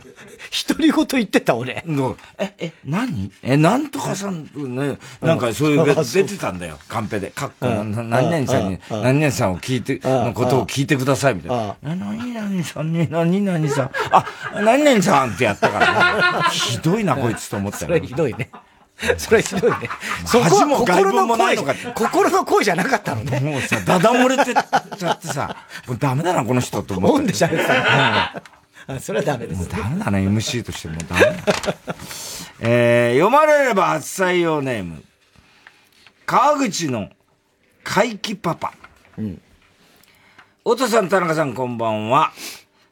独り言言ってた俺。のえ、え、何？え、なんとかさん、ね、なんかそういう出てたんだよ、カンペで。かっこ、何々さんに、うん何々さんを聞いて、のことを聞いてください、みたいな。何々さんに、何々さん、あ、何々さんってやったからね。ひどいな、こいつと思ったそよれひどいね。[laughs] それひどいね。そこ恥は心の声もないのか、心の声じゃなかったのね。もうさ、ダダ漏れてちゃってさ、もうダメだな、この人と思って。オンで喋ってたのあそれはダメです。ダメだね、MC としてもうダメだ。えー、読まれれば初採用ネーム。川口の怪奇パパ。うん。太田さん、田中さん、こんばんは。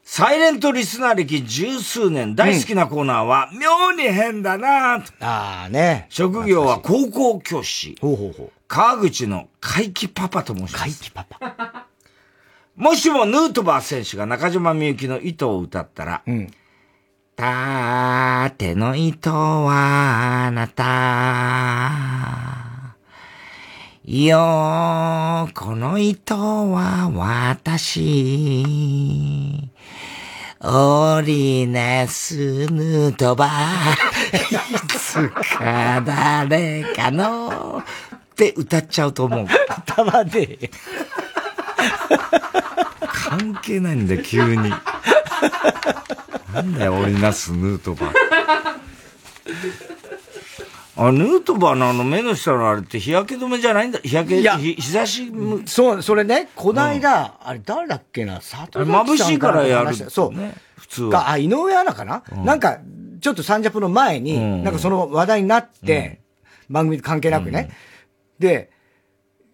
サイレントリスナー歴十数年、大好きなコーナーは、妙に変だなぁと。ああね。職業は高校教師。ほうほうほう。川口の怪奇パパと申します。怪奇パパ。[laughs] もしもヌートバー選手が中島みゆきの糸を歌ったら、うん。縦の糸はあなた。よー、この糸は私。オリネスヌートバー。いつか誰かの。って歌っちゃうと思う。歌わねえ。関係ないんだよ、急に。なんだよ、オリナスヌートバー。あ、ヌートバーのあの目の下のあれって日焼け止めじゃないんだ？日焼け、いや日日差しむ、そう、それね、こないだ、あれ誰だっけな、佐藤眩しいからやる。そう。ね。普通が、は。あ、井上アナかな、なんか、ちょっとサンジャポの前に、うんなんかその話題になって、番組関係なくね。で、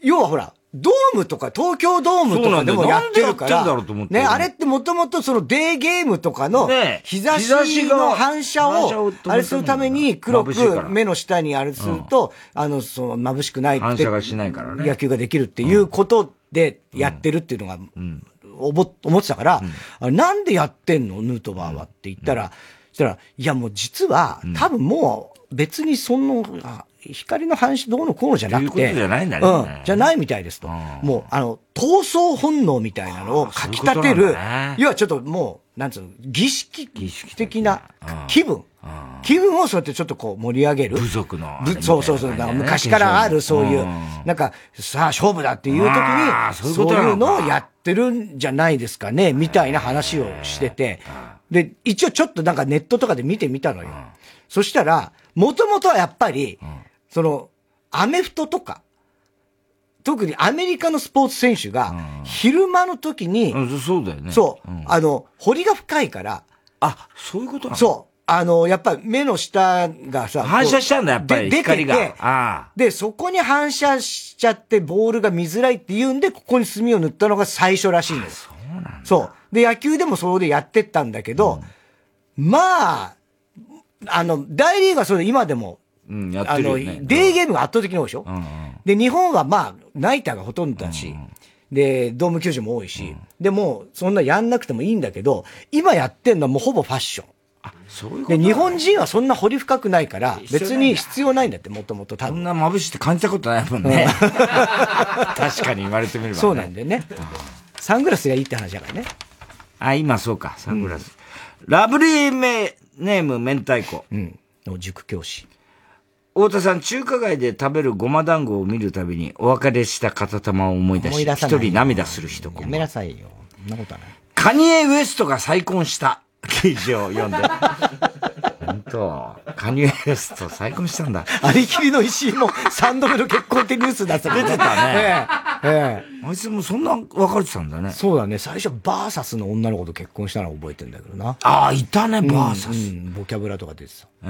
要はほら、ドームとか、東京ドームとかでもやってるから、ね、あれってもともとそのデーゲームとかのね、日差しの反射をあれするために黒く目の下にあれすると、あの、その眩しくないって。反射がしないからね。野球ができるっていうことでやってるっていうのが、おぼ思ってたから、あれなんでやってんの？ヌートバーはって言ったら、そしたら、いやもう実は、多分もう別にその、あ光の反射どうのこうのじゃなくて、っていうことじゃないんだね。うん、じゃないみたいですと。もう、あの、闘争本能みたいなのをかき立てそういうね、要はちょっともう、なんつうの、儀式的な。気分。気分をそうやってちょっとこう盛り上げる。部族のそうそうそう。昔からあるそういううん、なんか、さあ勝負だっていう時に、そういうのをやってるんじゃないですかね、みたいな話をしてて。で、一応ちょっとなんかネットとかで見てみたのよ。そしたら、もともとはやっぱり、その、アメフトとか、特にアメリカのスポーツ選手が、昼間の時に、そうだよね。そう、あの、彫りが深いから、あ、そういうことなの？そう。あの、やっぱ目の下がさ、反射しちゃうんだやっぱりで光がで、そこに反射しちゃってボールが見づらいって言うんで、ここに墨を塗ったのが最初らしいんです。そうなんそう。で、野球でもそれでやってったんだけど、まあ、あの、大リーグはそれ今でも、うん、やっあの、てるよね。デーゲームが圧倒的に多いでしょ、うんうんで、日本はまあ、ナイターがほとんどだし、で、ドーム球場も多いし、で、もう、そんなやんなくてもいいんだけど、今やってんのはもうほぼファッション。そういうこと？で、日本人はそんな掘り深くないから、別に必要ないんだって、もともと多分。そんな眩しいって感じたことないもんね。[laughs] 確かに言われてみれば、ね。そうなんだよね。サングラスがいいって話だからね。あ、今そうか、サングラス。ラブリーメネーム明太子。うん。の塾教師。太田さん、中華街で食べるごま団子を見るたびに、お別れした片玉を思い出し、一人涙する人。やめなさいよ。そんなことはない。カニエ・ウエストが再婚した [laughs] 記事を読んで。本当カニエ・スト再婚したんだ。ありきりの石井も3度目の結婚ってニュースだった出てたね。ええ。ええ。あいつもそんな別れてたんだね。そうだね。最初、バーサスの女の子と結婚したのは覚えてんだけどな。ああ、いたね、バーサス。うんうんボキャブラとか出てた。え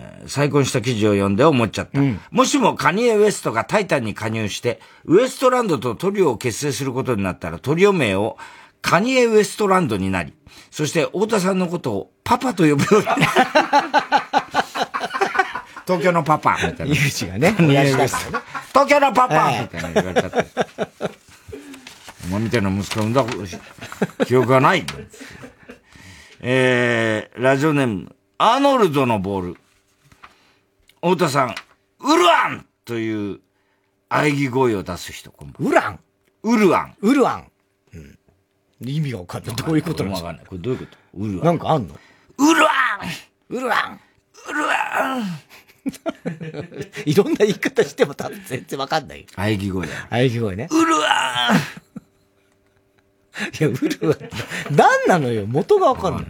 ー再婚した記事を読んで思っちゃった。もしもカニエ・ウエストがタイタンに加入して、ウエストランドとトリオを結成することになったら、トリオ名をカニエ・ウエストランドになり、そして太田さんのことをパパと呼ぶようになる。[laughs] 東京のパパみたいな。井口がね、親父だからね。東京のパパええみたいな言われちゃって。お前みたいな息子産んだ記憶がない。えー、ラジオネーム、アーノルドのボール。太田さん、ウルアンという喘ぎ声を出す人、こんばんはウラン？ウルアン。ウルアン。うん。意味がわかんない。どういうことなんですか？わかんない。これどういうこと？ウルアン。なんかあんの？ウルアンウルアンウルアンいろんな言い方しても多分全然わかんないよ。喘ぎ声だ。喘ぎ声ね。ウルアンいや、ウルアン。何なのよ？元がわかんない。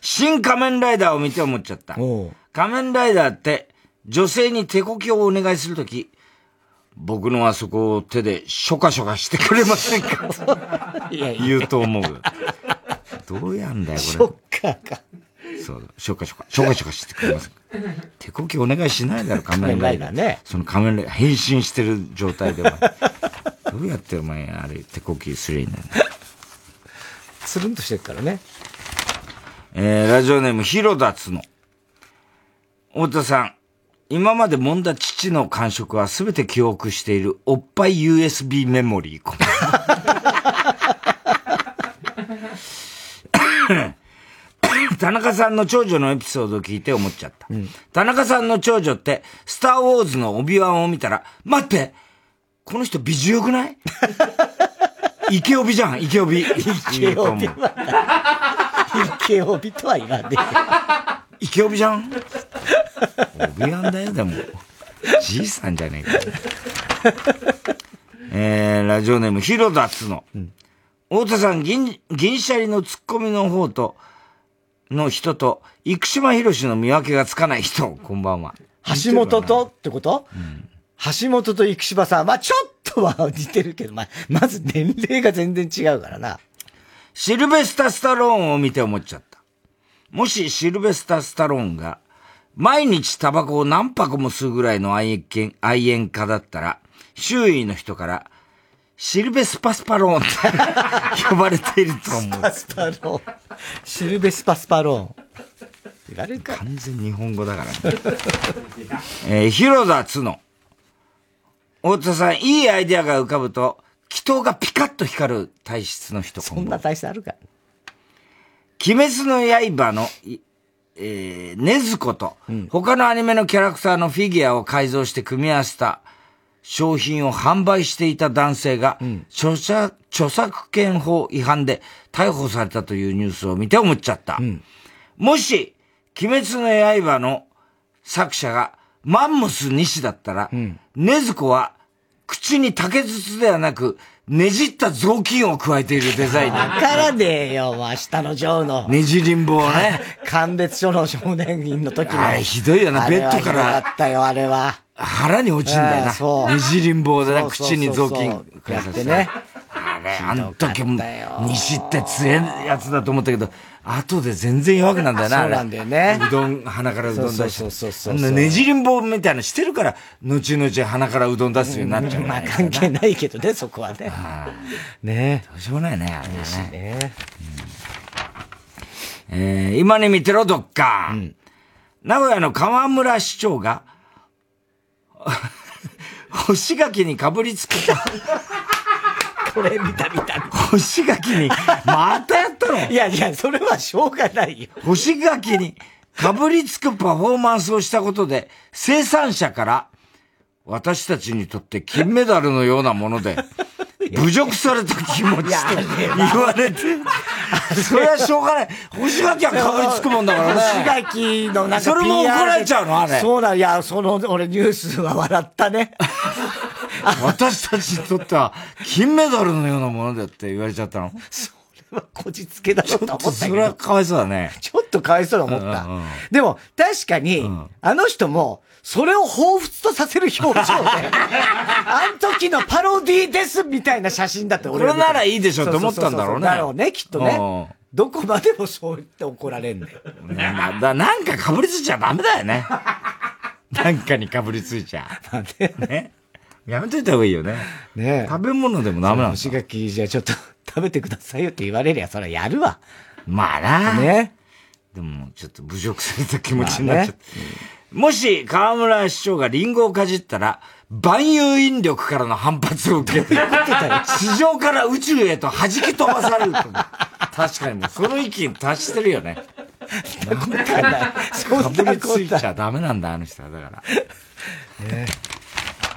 新仮面ライダーを見て思っちゃった。仮面ライダーって、女性に手こきをお願いするとき、僕のあそこを手でショカショカしてくれませんか？言うと思うよ。どうやんだよ、これ。ショッカーか。そう、ショカショカ、ショカショカしてくれませんか？手こきお願いしないだろ、仮面ライダー。ねその仮面ライダー、変身してる状態でお前。どうやってお前、あれ、手こきするんだよ。つるんとしてるからね。えー、ラジオネーム、広田つの。太田さん、今まで揉んだ父の感触は全て記憶しているおっぱい USB メモリー。[laughs] 田中さんの長女のエピソードを聞いて思っちゃった。田中さんの長女って、スターウォーズのオビワンを見たら、待ってこの人美女よくない？[laughs] イケオビじゃん、イケオビ。イイケオビは、イケオビとは言わねえよ。イケオビじゃん？オビワンだよ、でも。じいさんじゃねえか。えー、ラジオネーム、広田つの。太田さん、銀、銀シャリのツッコミの方と、の人と、生島博士の見分けがつかない人、こんばんは。橋本と？ってこと、橋本と生島さん。まあちょっとは似てるけど、まあ、まず年齢が全然違うからな。シルベスタ・スタローンを見て思っちゃった。もしシルベスタ・スタローンが、毎日タバコを何箱も吸うぐらいの愛煙愛煙家だったら、周囲の人から、シルベスパスパローンって [laughs] 呼ばれていると思う。パスパローン。シルベスパスパローン。言われるか。完全日本語だから、ね。[laughs] えー、広田つの。太田さん、いいアイデアが浮かぶと、祈祷がピカッと光る体質の人。そんな体質あるか鬼滅の刃の、いえー、ねずこと、他のアニメのキャラクターのフィギュアを改造して組み合わせた商品を販売していた男性が、著作著作権法違反で逮捕されたというニュースを見て思っちゃった。もし、鬼滅の刃の作者がマンモス西だったら、ねずこは口に竹筒ではなく、ねじった雑巾を加えているデザインわからねえよ、明日のジョーの。ねじりんぼをね。鑑別所の少年院の時の。あれひどいよなベッドからひどかったよ、あれは。腹に落ちんだよな。そうねじりん棒でな、口に雑巾やってね。あれ、あの時も、西って強いやつだと思ったけど、後で全然弱くなんだよな。[laughs] そうなんだよねうどん、鼻からうどん出して。そうそうそうそうねじりん棒みたいなのしてるから、後々鼻からうどん出すようになっちゃう、まあ関係ないけどね、そこはね。[laughs] ねどうしようもないね、あれね。ねえー、今に見てろ、どっか。名古屋の河村市長が、干し柿にかぶりつくと。[laughs] これ見た見た。干し柿に、またやったの？いやいや、それはしょうがないよ。干し柿にかぶりつくパフォーマンスをしたことで、生産者から、私たちにとって金メダルのようなもので、[laughs] 侮辱された気持ちと言われて、それはしょうがない。干し柿はかぶりつくもんだからね。干し柿のなんかそれも怒られちゃうの？あれそうなん、いや、その、俺ニュースは笑ったね。[laughs] 私たちにとっては金メダルのようなものだって言われちゃったの。それはこじつけだろうと思ったそけど。れはかわいそうだね。ちょっとかわいそうと思った。うんうんでも、確かに、あの人も、それを彷彿とさせる表情で、[laughs] あの時のパロディですみたいな写真だって俺これならいいでしょって思ったんだろうねだろうね、きっとね。どこまでもそう言って怒られんだよ。なだなんかかぶりついちゃダメだよね。なんかにかぶりついちゃ。ね。やめといた方がいいよね。ね食べ物でもダメなんだ干し柿じゃあちょっと食べてくださいよって言われりゃ、それはやるわ。まあな。ね。でも、ちょっと侮辱された気持ちになっちゃった。もし河村市長がリンゴをかじったら、万有引力からの反発を受けて、[laughs] 地上から宇宙へと弾き飛ばされると。確かにね、その域に達してるよね。そんなことかぶりついちゃダメなんだ、あの人は。だから。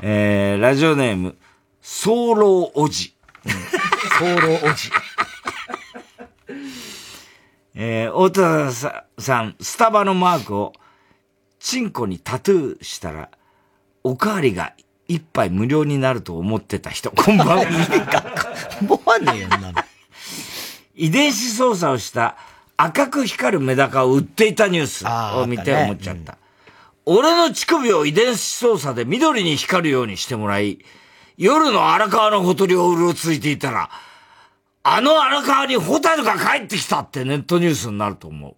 えー、ラジオネーム、早漏おじ。早漏おじ。えー、大田ささん、スタバのマークを、チンコにタトゥーしたら、おかわりが一杯無料になると思ってた人、こんばんは。思わねえよ、なの。遺伝子操作をした赤く光るメダカを売っていたニュースを見てあーあったね思っちゃった。俺の乳首を遺伝子操作で緑に光るようにしてもらい、夜の荒川のほとりをうろついていたら、あの荒川にホタルが帰ってきたってネットニュースになると思う。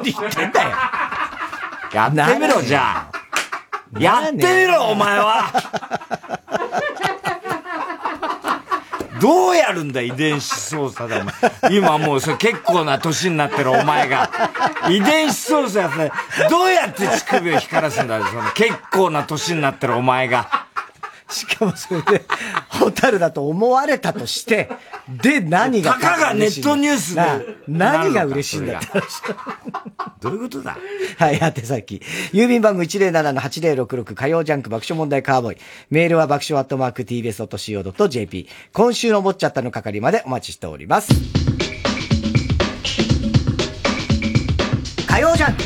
何言ってんだよ。[laughs] やってみろ、じゃあ。やってみろ、お前は。どうやるんだ、遺伝子操作で、お前。今もう、それ結構な年になってるお前が。遺伝子操作やって、どうやって乳首を光らすんだよ、その結構な年になってるお前が。しかもそれで、ホタルだと思われたとして、で、何が。たかがネットニュースでな何が嬉しいんだって話。どういうことだ？はい、宛先。郵便番号107-8066火曜ジャンク爆笑問題カーボーイ。メールは爆笑アットマーク tbs.co.jp。今週の思っちゃったの係までお待ちしております。火曜ジャンク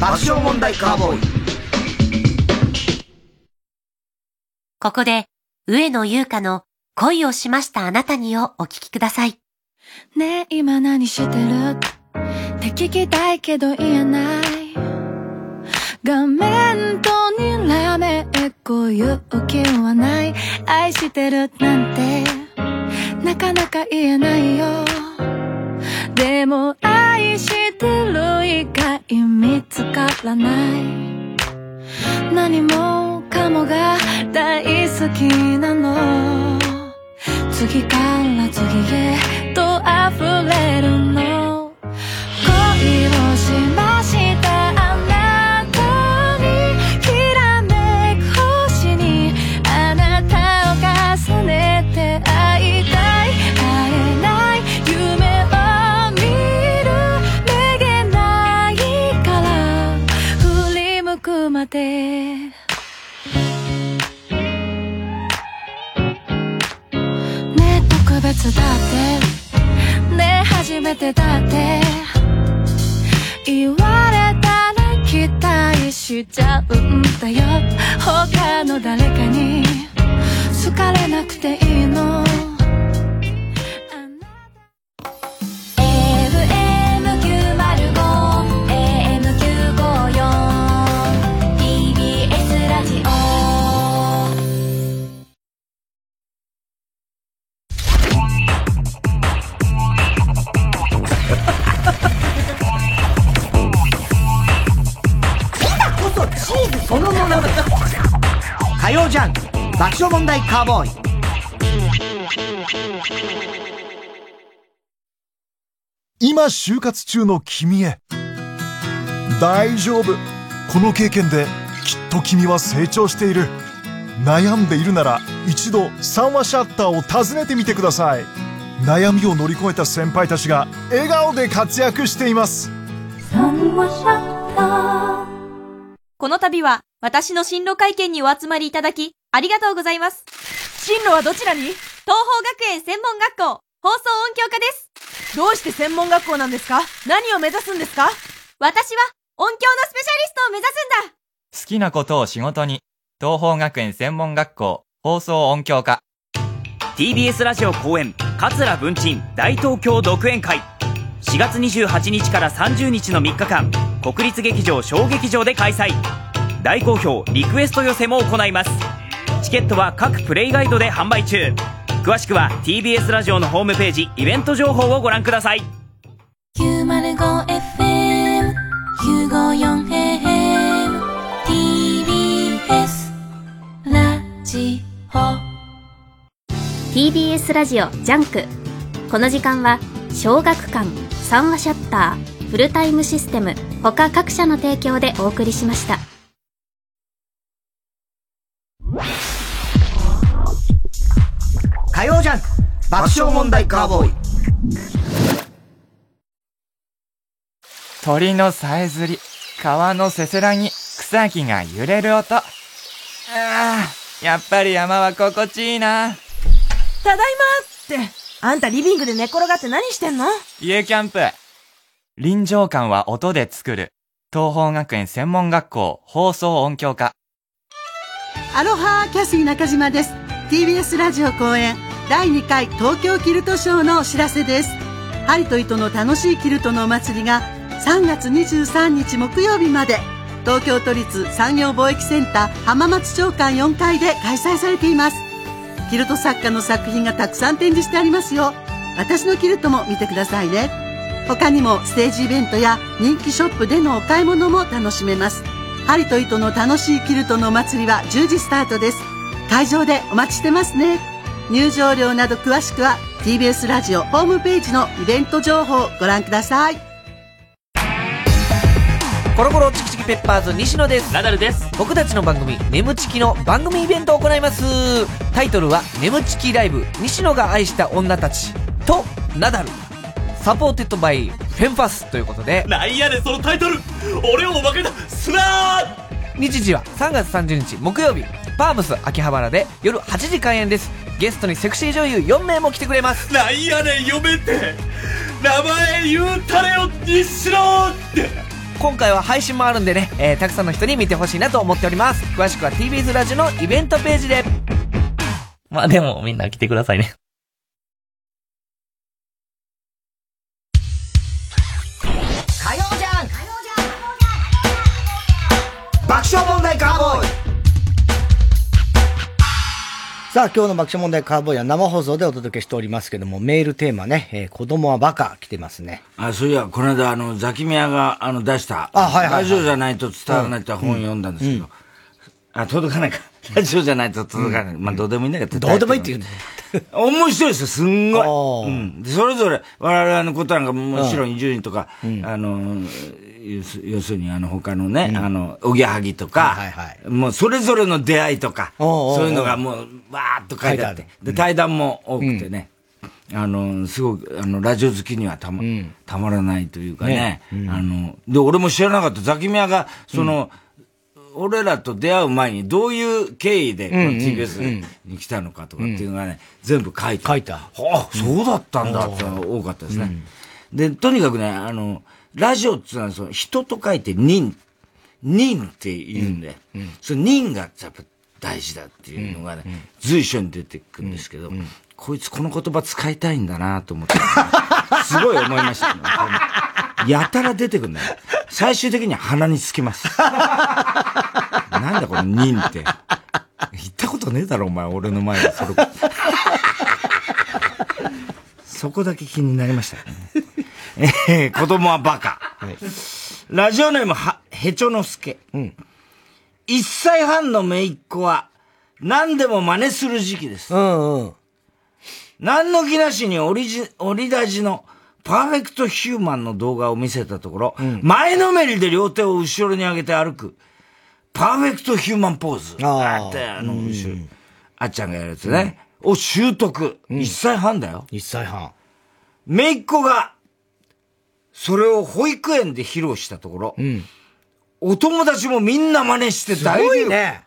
爆笑問題カーボーイ。ここで、上野優香の恋をしましたあなたにをお聞きください。ねえ今何してる？って聞きたいけど言えない。画面と睨めこういう気はない。愛してるなんてなかなか言えないよ。でも愛してる以外見つからない。何もかもが大好きなの。次から次へと溢れるの。てだって言われたら期待しちゃうんだよ。他の誰かに好かれなくていい。火曜ジャンク爆笑問題カーボーイ。今就活中の君へ。大丈夫。この経験できっと君は成長している。悩んでいるなら一度三話シャッターを訪ねてみてください。悩みを乗り越えた先輩たちが笑顔で活躍しています。この度は私の進路会見にお集まりいただきありがとうございます。進路はどちらに？東邦学園専門学校放送音響科です。どうして専門学校なんですか？何を目指すんですか？私は音響のスペシャリストを目指すんだ。好きなことを仕事に東邦学園専門学校放送音響科。TBS ラジオ公演桂文鎮大東京独演会。4月28日から30日の3日間国立劇場小劇場で開催大好評リクエスト寄せも行います。チケットは各プレイガイドで販売中。詳しくは TBS ラジオのホームページイベント情報をご覧ください。905FM 954AM TBS ラジオ。TBS ラジオジャンク。この時間は小学館三和シャッターフルタイムシステム他各社の提供でお送りしましたャンク爆笑問題カーボーイ鳥のさえずり、川のせせらぎ、草木が揺れる音。ああ、やっぱり山は心地いいな。ただいまって、あんたリビングで寝転がって何してんの？家キャンプ。臨場感は音で作る。東邦学園専門学校放送音響科。アロハキャシー中島です TBS ラジオ公演第2回東京キルトショーのお知らせです。針と糸の楽しいキルトのお祭りが3月23日木曜日まで。東京都立産業貿易センター浜松町館4階で開催されています。キルト作家の作品がたくさん展示してありますよ。私のキルトも見てくださいね。他にもステージイベントや人気ショップでのお買い物も楽しめます。針と糸の楽しいキルトのお祭りは10時スタートです。会場でお待ちしてますね。入場料など詳しくは TBS ラジオホームページのイベント情報をご覧ください。コロコロチキチキペッパーズ西野です。ナダルです。僕たちの番組「眠チキ」の番組イベントを行います。タイトルは「眠チキライブ西野が愛した女たち」とナダル。 supported by フェンファスということで。なんやねんそのタイトル。俺をおまけだ。すなー。日時は3月30日木曜日。パームス秋葉原で夜8時開演ですゲストにセクシー女優4名も来てくれます。なんやねん4名って。名前言うたれよ西野って。今回は配信もあるんでね、えーたくさんの人に見てほしいなと思っております。詳しくは TBS ラジオのイベントページで。まあでもみんな来てくださいね。火曜じゃん。爆笑問題カーボーイさあ、今日の爆笑問題カーボーイは生放送でお届けしておりますけども、メールテーマね、えー子供はバカ来てますね。あ、そういや、この間、あの、ザキミヤが、あの、出した、あはいはいはいラジオじゃないと伝わらないって本を読んだんですけど、あ、届かないか。[laughs] ラジオじゃないと届かない。まあ、どうでもいいんだけど。どうでもいいって言うね。面白いですよ、すんごい。うん。でそれぞれ、我々のことなんか、もちろん伊集院とか、あの、要するに、あの、他のね、あの、おぎやはぎとか、もうそれぞれの出会いとか、そういうのがもう、わーっと書いてあって、で、対談も多くてね、あの、すごく、あの、ラジオ好きにはたま、たまらないというかね、あの、で、俺も知らなかった、ザキミヤが、その、俺らと出会う前にどういう経緯でこの TBS に来たのかとかっていうのがね、全部書いて書いた。あ、そうだったんだ。ってのが多かったですね。で、とにかくね、あの、ラジオっていうのはその人と書いて人、人って言うんで、その人がやっぱ大事だっていうのがね、随所に出てくるんですけど、こいつこの言葉使いたいんだなと思って、すごい思いましたね。やたら出てくるんだよ。最終的には鼻につきます。なんだこの人って。言ったことねえだろ、お前、俺の前で。それ。そこだけ気になりましたね。えー、子供はバカ。ラジオネームは、へちょのすけ。1歳半の姪っ子は、何でも真似する時期です。何の気なしにオリジ、オリラジのパーフェクトヒューマンの動画を見せたところ、前のめりで両手を後ろに上げて歩く、パーフェクトヒューマンポーズ。あって、あの、後ろ、あっちゃんがやるやつね。を習得。1歳半だよ。1歳半。姪っ子が、それを保育園で披露したところ、お友達もみんな真似して大すごい流行ね。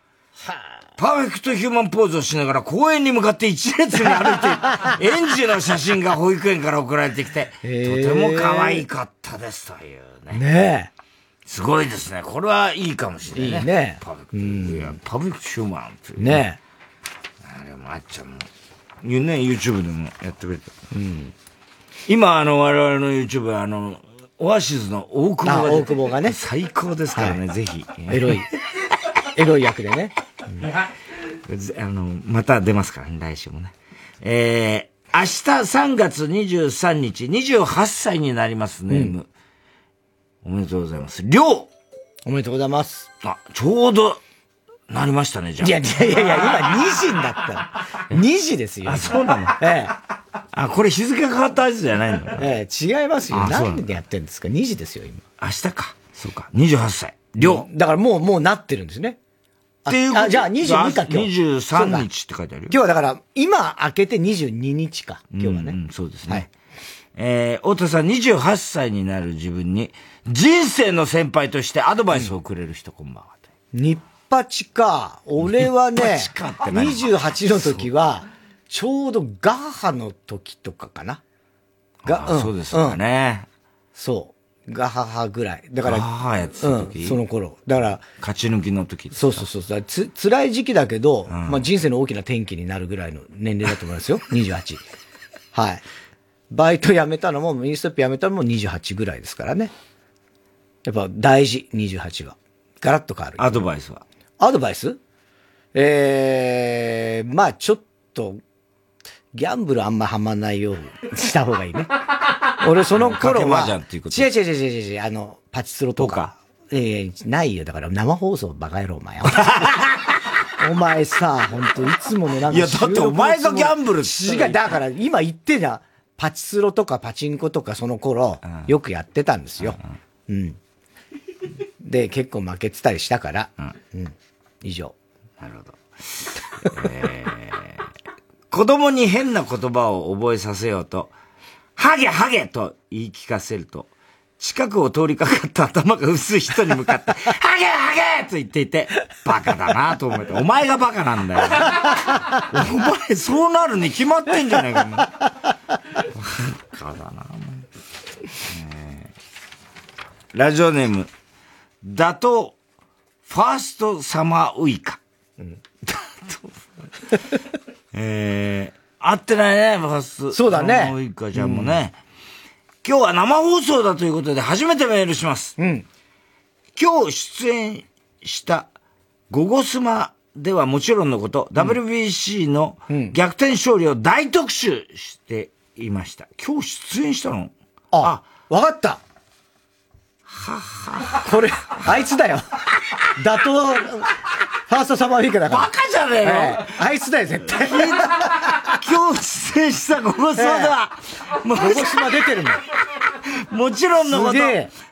パーフェクトヒューマンポーズをしながら公園に向かって一列に歩いている [laughs] 園児の写真が保育園から送られてきて、とても可愛かったですというね。ねすごいですね。これはいいかもしれないね。いいねパーフェクト。いや、パーフェクトヒューマンっていうねあれもあっちゃんも。ね、YouTube でもやってくれた。今、あの、我々の YouTube は、あの、オアシズの大久保が出てあ大久保がね最高ですからね、はいぜひ。エロい。エロい役でね。ぜあの、また出ますからね、来週もね。えー、明日3月23日、28歳になります、ネーム。おめでとうございます。りょうおめでとうございます。あ、ちょうど、なりましたね、じゃあ。いやいやいや今2時になった。2時ですよ。あそうなのえあ、これ日付が変わったやつじゃないのえ。ええ、違いますよ。何でやってるんですか ?2 時ですよ、今。明日か。そうか。28歳。りょう。だからもう、もうなってるんですね。っていうあ、じゃあ22か今日。23日って書いてあるよ。今日はだから、今開けて22日か。今日はね。うん、そうですね。えー、太田さん28歳になる自分に、人生の先輩としてアドバイスをくれる人、こんばんは。日八か。俺はね日八かって、何？28の時は、ちょうどガッハの時とかかな。があそうですかね。そう。ガハハぐらい。だから、ガハハやってた時？うん、その頃。だから、勝ち抜きの時そうそうそう。つ、辛い時期だけど、まあ人生の大きな転機になるぐらいの年齢だと思いますよ。[laughs] 28。はい。バイト辞めたのも、ミニストップ辞めたのも28ぐらいですからね。やっぱ大事、28は。ガラッと変わる。アドバイスは？アドバイス？ええまあちょっと、ギャンブルあんまハマんないようにした方がいいね。俺その頃は、違う違う違う違う違う、あの、パチスロとか。ええないよ。だから生放送バカ野郎、お前。[laughs] お前さ、本当いつものなんかいやだってお前がギャンブル違う、だから今言ってた、パチスロとかパチンコとかその頃、よくやってたんですよ。うん。で、結構負けてたりしたから、うん。以上。なるほど。子供に変な言葉を覚えさせようと、ハゲハゲと言い聞かせると、近くを通りかかった頭が薄い人に向かって、[laughs] ハゲハゲと言っていて、バカだなと思って、お前がバカなんだよ。お前、そうなるに決まってんじゃないか、お前。バカだな、え。ーラジオネーム、打倒、ファーストサマーウイカ。えー、合ってないね、ファースト。そうだねサマーウイカちゃんもね。今日は生放送だということで初めてメールします。今日出演したゴゴスマではもちろんのこと、WBC の逆転勝利を大特集していました。今日出演したの？あ、わかった。これ、あいつだよ。[laughs] 打倒、ファーストサマーウィークだから。バカじゃねえよえあいつだよ、絶対。今日出演したゴゴスマでは、もうゴゴスマ出てるもん。もちろんのこと。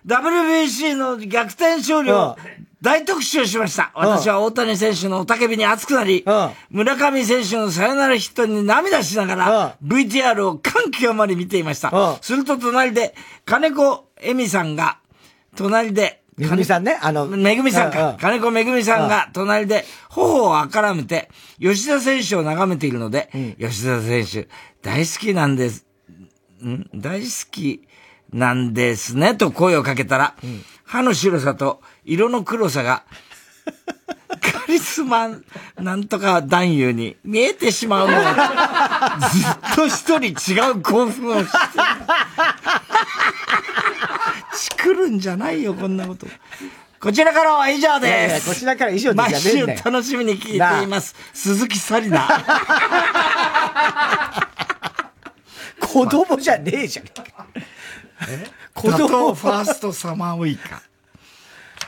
WBC の逆転勝利を大特集しました。うん。私は大谷選手の雄たけびに熱くなり、村上選手のサヨナラヒットに涙しながら、VTR を感極まり見ていました。すると隣で、金子恵美さんが、隣で、めぐみ。さんね、あの、めぐみさんうんうか。金子めぐみさんが隣で頬をあからめて、吉田選手を眺めているので、吉田選手、大好きなんです。ん？大好きなんですね、と声をかけたら、歯の白さと色の黒さが、カリスマなんとか男優に見えてしまうのを、ずっと一人違う興奮をして、チクるんじゃないよ、こんなこと。こちらからは以上です。やこちらから以上で毎週楽しみに聞いています。鈴木紗理奈。[laughs] 子供じゃねえじゃん。子子供供ファーストサマーウイカ。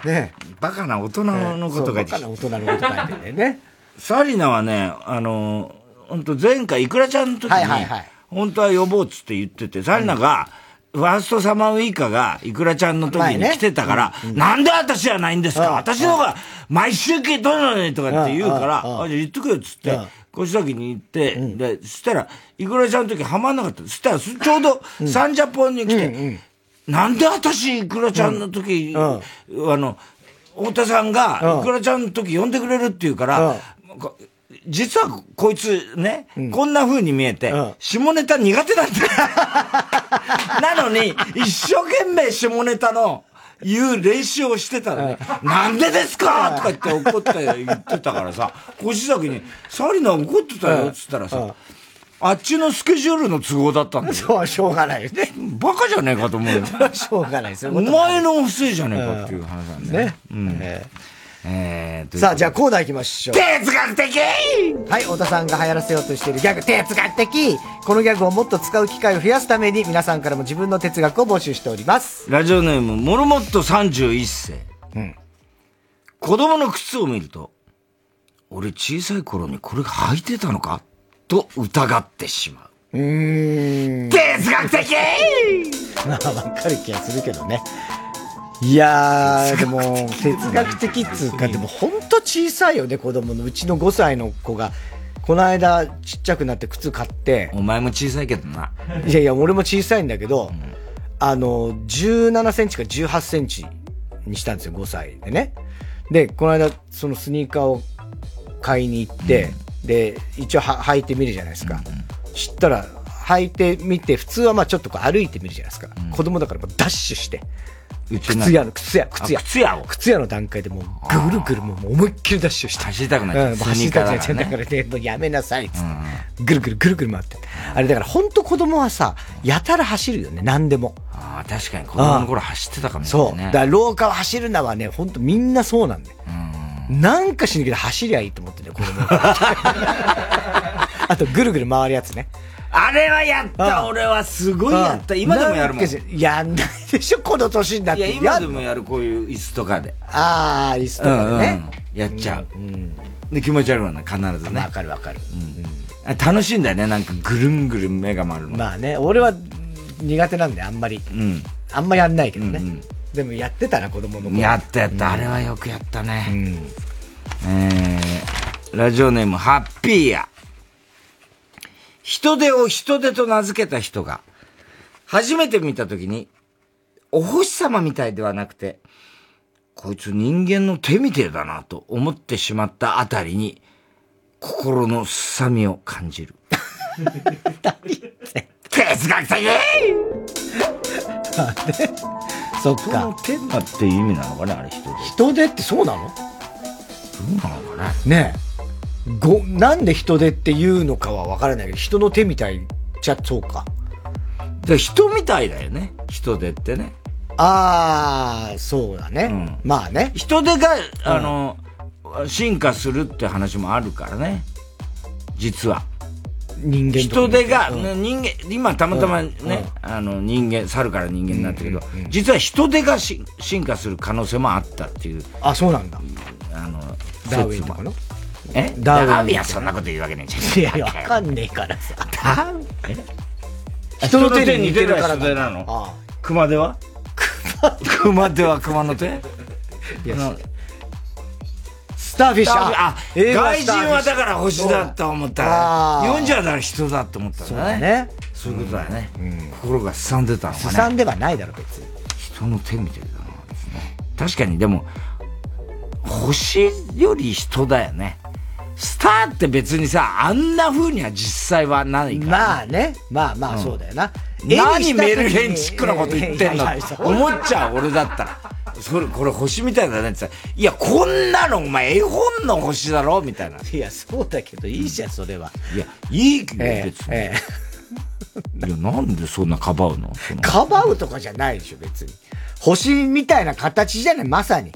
ねバカな大人のことがそうバカな大人のこと書いてんだよね。サリナはね、あの、本当前回、イクラちゃんの時に、本当は呼ぼうっつって言ってて、サリナが、ファーストサマーウイカが、イクラちゃんの時に来てたから、なんで私じゃないんですか？私の方が毎週聞いとるのにとかって言うから、うん。うん。うん。あ、じゃあ言ってくれっつってうん、小崎に行って、で、そしたら、イクラちゃんの時ハマんなかった。そしたら、ちょうど、サンジャポンに来て、なんで私、イクラちゃんの時、あの、太田さんが、イクラちゃんの時呼んでくれるって言うから、こ実はこいつね、こんな風に見えて、下ネタ苦手なんだよ。[laughs] なのに、一生懸命下ネタの言う練習をしてたのね。なんでですか？とか言って怒って言ってたからさ、越崎に、サリナ怒ってたよっつったらさ、あっちのスケジュールの都合だったんだよ。そう、しょうがないよね。バカじゃねえかと思うよ。[laughs] しょうがないですよ。お前の不正じゃねえかっていう話なんだよね。うん。えー、さあ、じゃあコーナー行きましょう。哲学的はい、太田さんが流行らせようとしているギャグ、哲学的このギャグをもっと使う機会を増やすために、皆さんからも自分の哲学を募集しております。ラジオネーム、モルモット31世。うん。子供の靴を見ると、俺小さい頃にこれが履いてたのか？と疑ってしまう。うーん。哲学的まあ、わかる気がするけどね。いやー、でも、哲学的っつうか、でもほんと小さいよね、子供の。うちの5歳の子が、この間ちっちゃくなって靴買って。お前も小さいけどな。いやいや、俺も小さいんだけど、あの、17センチか18センチにしたんですよ、5歳でね。で、この間、そのスニーカーを買いに行って、で、一応は履いてみるじゃないですか。知ったら、履いてみて、普通はまあちょっとこう歩いてみるじゃないですか。子供だからダッシュして。靴屋の、靴屋、靴屋。あ靴屋を？靴屋の段階でもうぐるぐるもう思いっきりダッシュして。走りたくなっちゃううん、走りたくなっちゃだからねだからね、もうやめなさいっつって。ぐるぐるぐるぐる回ってて。あれだから本当子供はさ、やたら走るよね、何でも。ああ、確かに子供の頃走ってたかもしれそう。ないね。だから廊下を走るのはね、本当みんなそうなんだよ。なんかしなきゃ走りゃいいと思ってね、子供は [laughs] あと、ぐるぐる回るやつね。あれはやったあ俺はすごいやった。今でもやるもん。やんないでしょ、この年になっいや、て。今でやもやる、こういう椅子とかで。ああ、椅子とかでね。やっちゃう。で、気持ち悪いわな、必ずね。わかるわかる。あ楽しいんだよね、なんかぐるんぐるん目が回るの。まあね、俺は苦手なんで、あんまり。あんまやんないけどね。でもやってたな、子供の頃。やったやった、あれはよくやったね。えー、ラジオネーム、ハッピーや。人手を人手と名付けた人が、初めて見たときに、お星様みたいではなくて、こいつ人間の手みてえだなと思ってしまったあたりに、心のすさみを感じる。哲学的そっ人のか。手だっていう意味なのかね、あれ人手。人手ってそうなの？どうなのかなねえ。ご、なんで人手って言うのかはわからないけど、人の手みたいじゃそうか。で人みたいだよね。人手ってね。ああ、そうだね。まあね。人手が、あの、進化するって話もあるからね。実は。人間人手が、うんね人間、今たまたまね、あの人間、猿から人間になったけど、実は人手がし進化する可能性もあったっていう。あ、そうなんだ。あの、ダーウィンとかの？え？ダーウィンダーウィンはそんなこと言うわけねえじゃん。いや、わかんねえからさ。ダーウィン？え？人の手に似てるから人の手に似てる人手なのあ熊手は熊手は熊の手？いやなスターフィッシュあ、外人はだから星だと思ったら、日本人はだから人だと思ったんそうだね。そういうことだね。心がすさんでたのかね。すさんではないだろ、別に。人の手みたいだなですね。確かにでも、星より人だよね。スターって別にさ、あんな風には実際はないから。まあね。まあまあ、そうだよな。何メルヘンチックなこと言ってんの思っちゃう、俺だったら。それ、これ星みたいだねってさ、いや、こんなのお前絵本の星だろみたいな。いや、そうだけど、いいじゃん、それは。いや、いいけど、ええ別に。いや、なんでそんなかばうのかばうとかじゃないでしょ、別に。星みたいな形じゃない、まさに。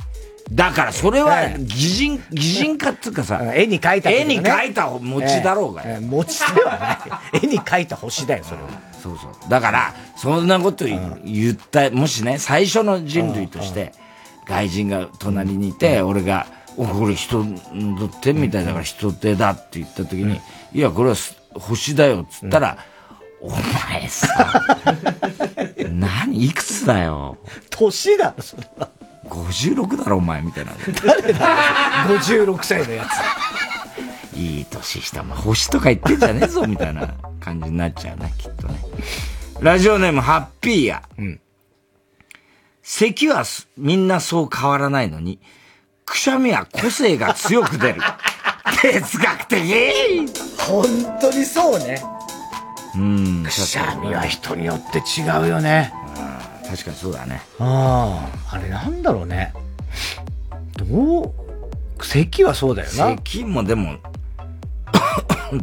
だからそれはええ擬人、擬人化っていうかさ、絵に描いた絵に描いた餅だろうがよえ餅ではない。絵に描いた星だよ、それは。そうそう。だから、そんなこと言った、もしね、最初の人類として、外人が隣にいて、俺が、お、これ人の手みたいだから人手だって言った時に、いや、これはす星だよっつったら、お前さ、[laughs] 何いくつだよ？年だろ、それは。56だろ、お前、みたいな。誰だ ?56 歳のやいい年した、まあ、星とか言ってんじゃねえぞ、みたいな感じになっちゃうね、きっとね。ラジオネーム、ハッピーや。咳はすみんなそう変わらないのに、くしゃみは個性が強く出る。哲学的つ。本当にそうね。うん。くしゃみは人によって違うよね。確かにそうだね。ああ、あれなんだろうね。どう、咳はそうだよな。咳もでも、っ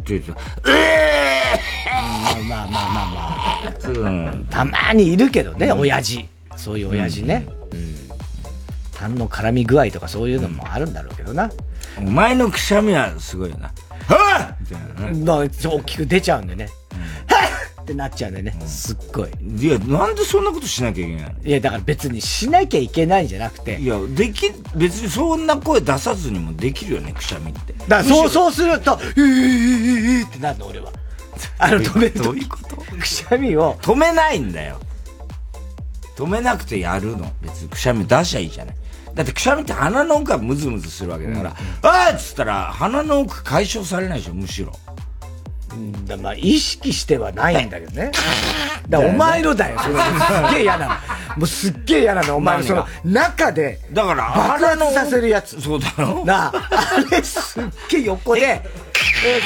て言うと、まあまあまあまあうんまあ。たまにいるけどね、親父。そういう親父ね。うん。痰の絡み具合とかそういうのもあるんだろうけどな。お前のくしゃみはすごいよな。はぁみたいな大きく出ちゃうんでね。はっ [laughs] ってなっちゃうんでね。すっごい。いや、なんでそんなことしなきゃいけないの？いや、だから別にしなきゃいけないんじゃなくて。いや、でき、別にそんな声出さずにもできるよね、くしゃみって。だからそう、う。そうすると、えー、ってなるの、俺は。あの、止めるどういうことくしゃみを。止めないんだよ。止めなくてやるの。別にくしゃみ出しゃいいじゃない。だってくしゃみって鼻の奥がムズムズするわけだから、あーっつったら鼻の奥解消されないでしょ、むしろ。うん。だまあ、意識してはないんだけどね。[laughs] だお前のだよ、それ。すっげえ嫌なの。もうすっげえ嫌なの、お前のその中で、だから爆発させるやつ。そうだろ。なあ、あれすっげえ横で、え？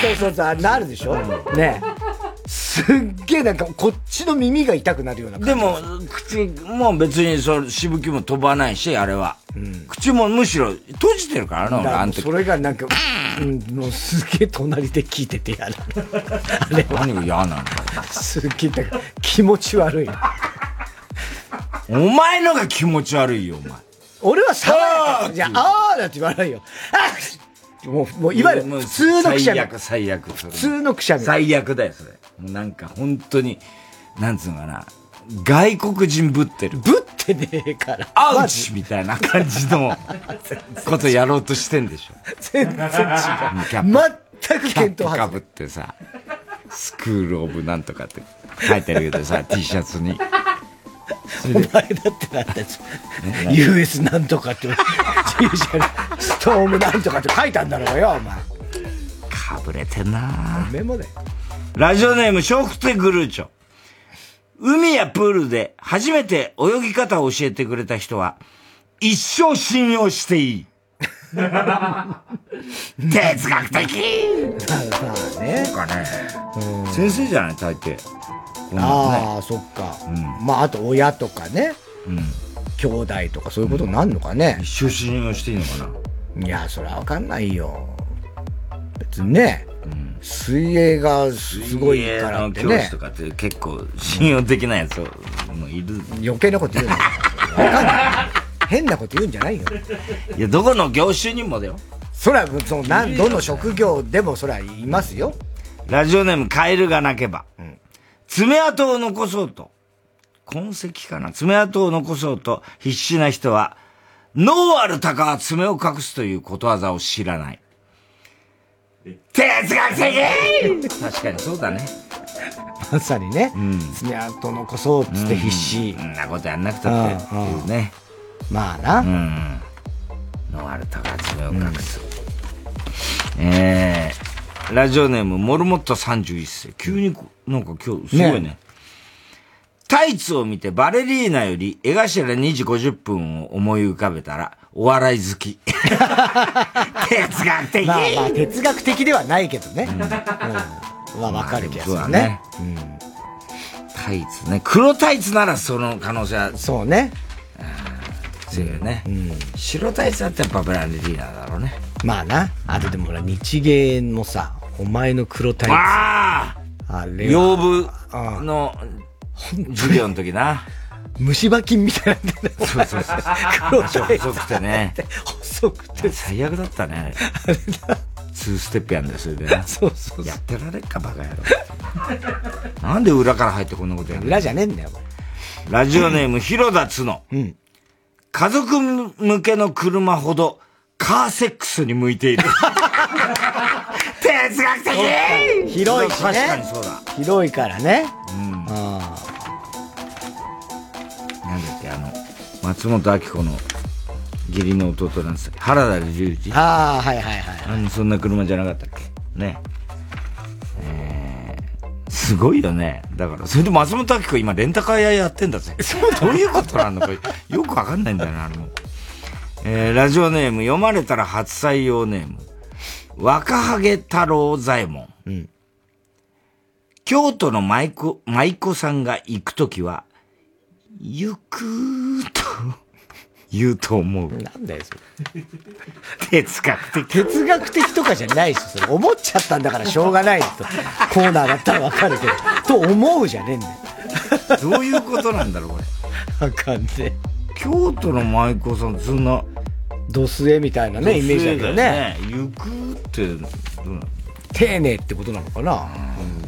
そうそうそう、なるでしょ？ねえ。すっげえなんかこっちの耳が痛くなるような。でも、口も別にそしぶきも飛ばないし、あれは。口もむしろ閉じてるからな、俺、あの時。それがなんか、うん、もうすげえ隣で聞いてて嫌だ。[laughs] あれ何が嫌なんだよ。すっげえ気持ち悪い。お前のが気持ち悪いよ、お前。俺は爽やか。じゃあ、あーだって言わないよ。あっもう、もう、いわゆる普通のくしゃみ。最悪、最悪。普通のくしゃみ。最悪だよ、それ。なんか、本当に、なんつうのかな。外国人ぶってる。ぶってねえから。アウチみたいな感じのことやろうとしてんでしょ。全然違う。全く見当外キャップかぶってさ、スクールオブなんとかって書いてるけどさ、T シャツに。お前だってなんだよ US なんとかって、T シャツ、ストームなんとかって書いたんだろうがよ、お前。かぶれてんなメモで。ラジオネーム、笑福亭グルーチョ。海やプールで初めて泳ぎ方を教えてくれた人は、一生信用していい。[laughs] 哲学的まあね。かね。先生じゃない、大抵。あねあ、そっか。まあ、あと親とかね。兄弟とかそういうことになるのかね。一生信用していいのかないや、それはわかんないよ。別にね。水泳がすごいからってね水泳の教師と。かって結構信用できないやつもいる。余計なこと言うな。わかんない。変なこと言うんじゃないよ。いや、どこの業種にもだよ。そら、その、なん、どの職業でもそらいますよ。ラジオネームカエルが鳴けば。爪痕を残そうと。痕跡かな爪痕を残そうと必死な人は、脳ある鷹は爪を隠すということわざを知らない。哲学的確かにそうだね。まさにね。爪痕残そうっつって必死。そんなことやんなくたってっていうね。まあな。うん。脳ある鷹は爪を隠す。えー、ラジオネーム、モルモット31世。急に、なんか今日、すごいね。ねタイツを見てバレリーナより江頭2時50分を思い浮かべたら、お笑い好き。[laughs] 哲学的まあまあ、哲学的ではないけどね。うん。まあ、わかる気がするねまあでもそうだね。タイツね。黒タイツならその可能性は。そうね。強いよね。白タイツだってやっぱバレリーナだろうね。まあな。あとでもほら、日芸もさ、お前の黒タイツ。ああれは養分の授業の時な。虫歯菌みたいな。そうそうそう。黒細くてね。細くて。最悪だったね。ツーステップやんだよ、それでな。そうそうやってられっか、バカ野郎。なんで裏から入ってこんなことやるの？裏じゃねえんだよ、ラジオネーム、広田つの。家族向けの車ほど、カーセックスに向いている。哲学的広いしね。確かにそうだ。広いからね。うん。あな松本明子の義理の弟なんつったっけ原田龍二ああ、はいはいはい。あの、そんな車じゃなかったっけ？ね。えー、すごいよね。だから、それで松本明子今レンタカー屋やってんだぜ。[laughs] どういうことなの？か、よくわかんないんだよな、あれも。えー、ラジオネーム、読まれたら初採用ネーム。若ハゲ太郎左衛門。京都の舞妓、舞妓さんが行くときは、行くーと [laughs] 言うと思う。なんだよ、それ。[laughs] 哲学的。哲学的とかじゃないし、それ思っちゃったんだからしょうがないと。コーナーだったらわかるけど。と思うじゃねえんだよ。どういうことなんだろう、これ。わかんねえ。京都の舞妓さん、そんな。ドスエみたいなね、イメージだけどね。行くって、どうなの？丁寧ってことなのかな。うん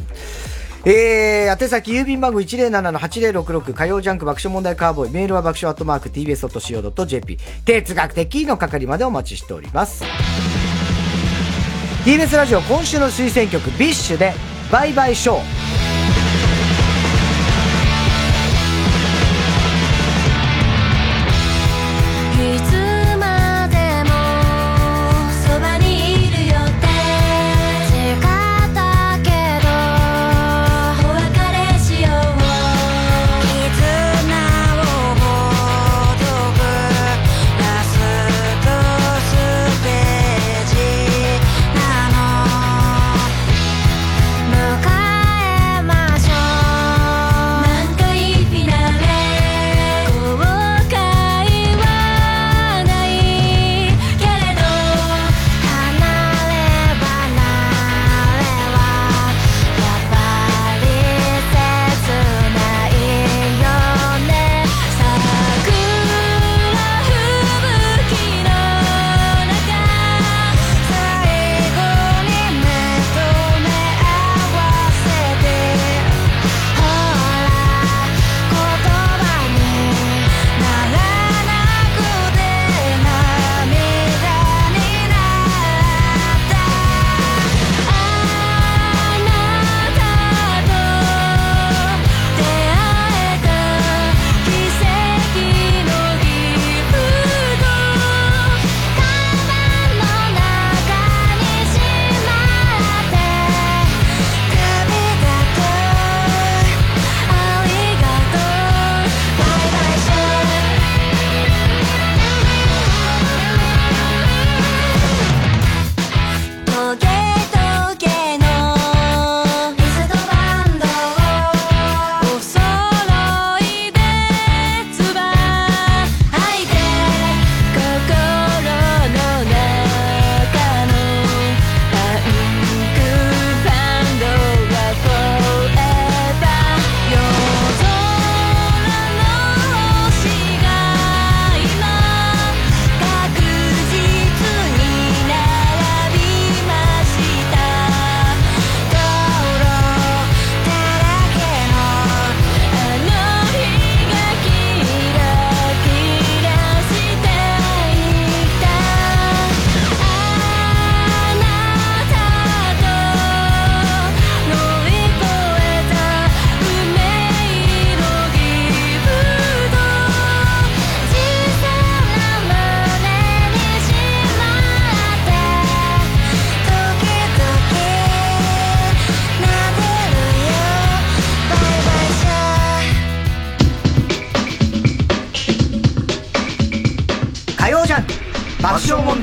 えー、宛先郵便番号107-8066火曜ジャンク爆笑問題カーボーイメールは爆笑アットマーク tbs.co.jp 哲学的の係までお待ちしております。TBS ラジオ今週の推薦曲 BiSH でバイバイショー。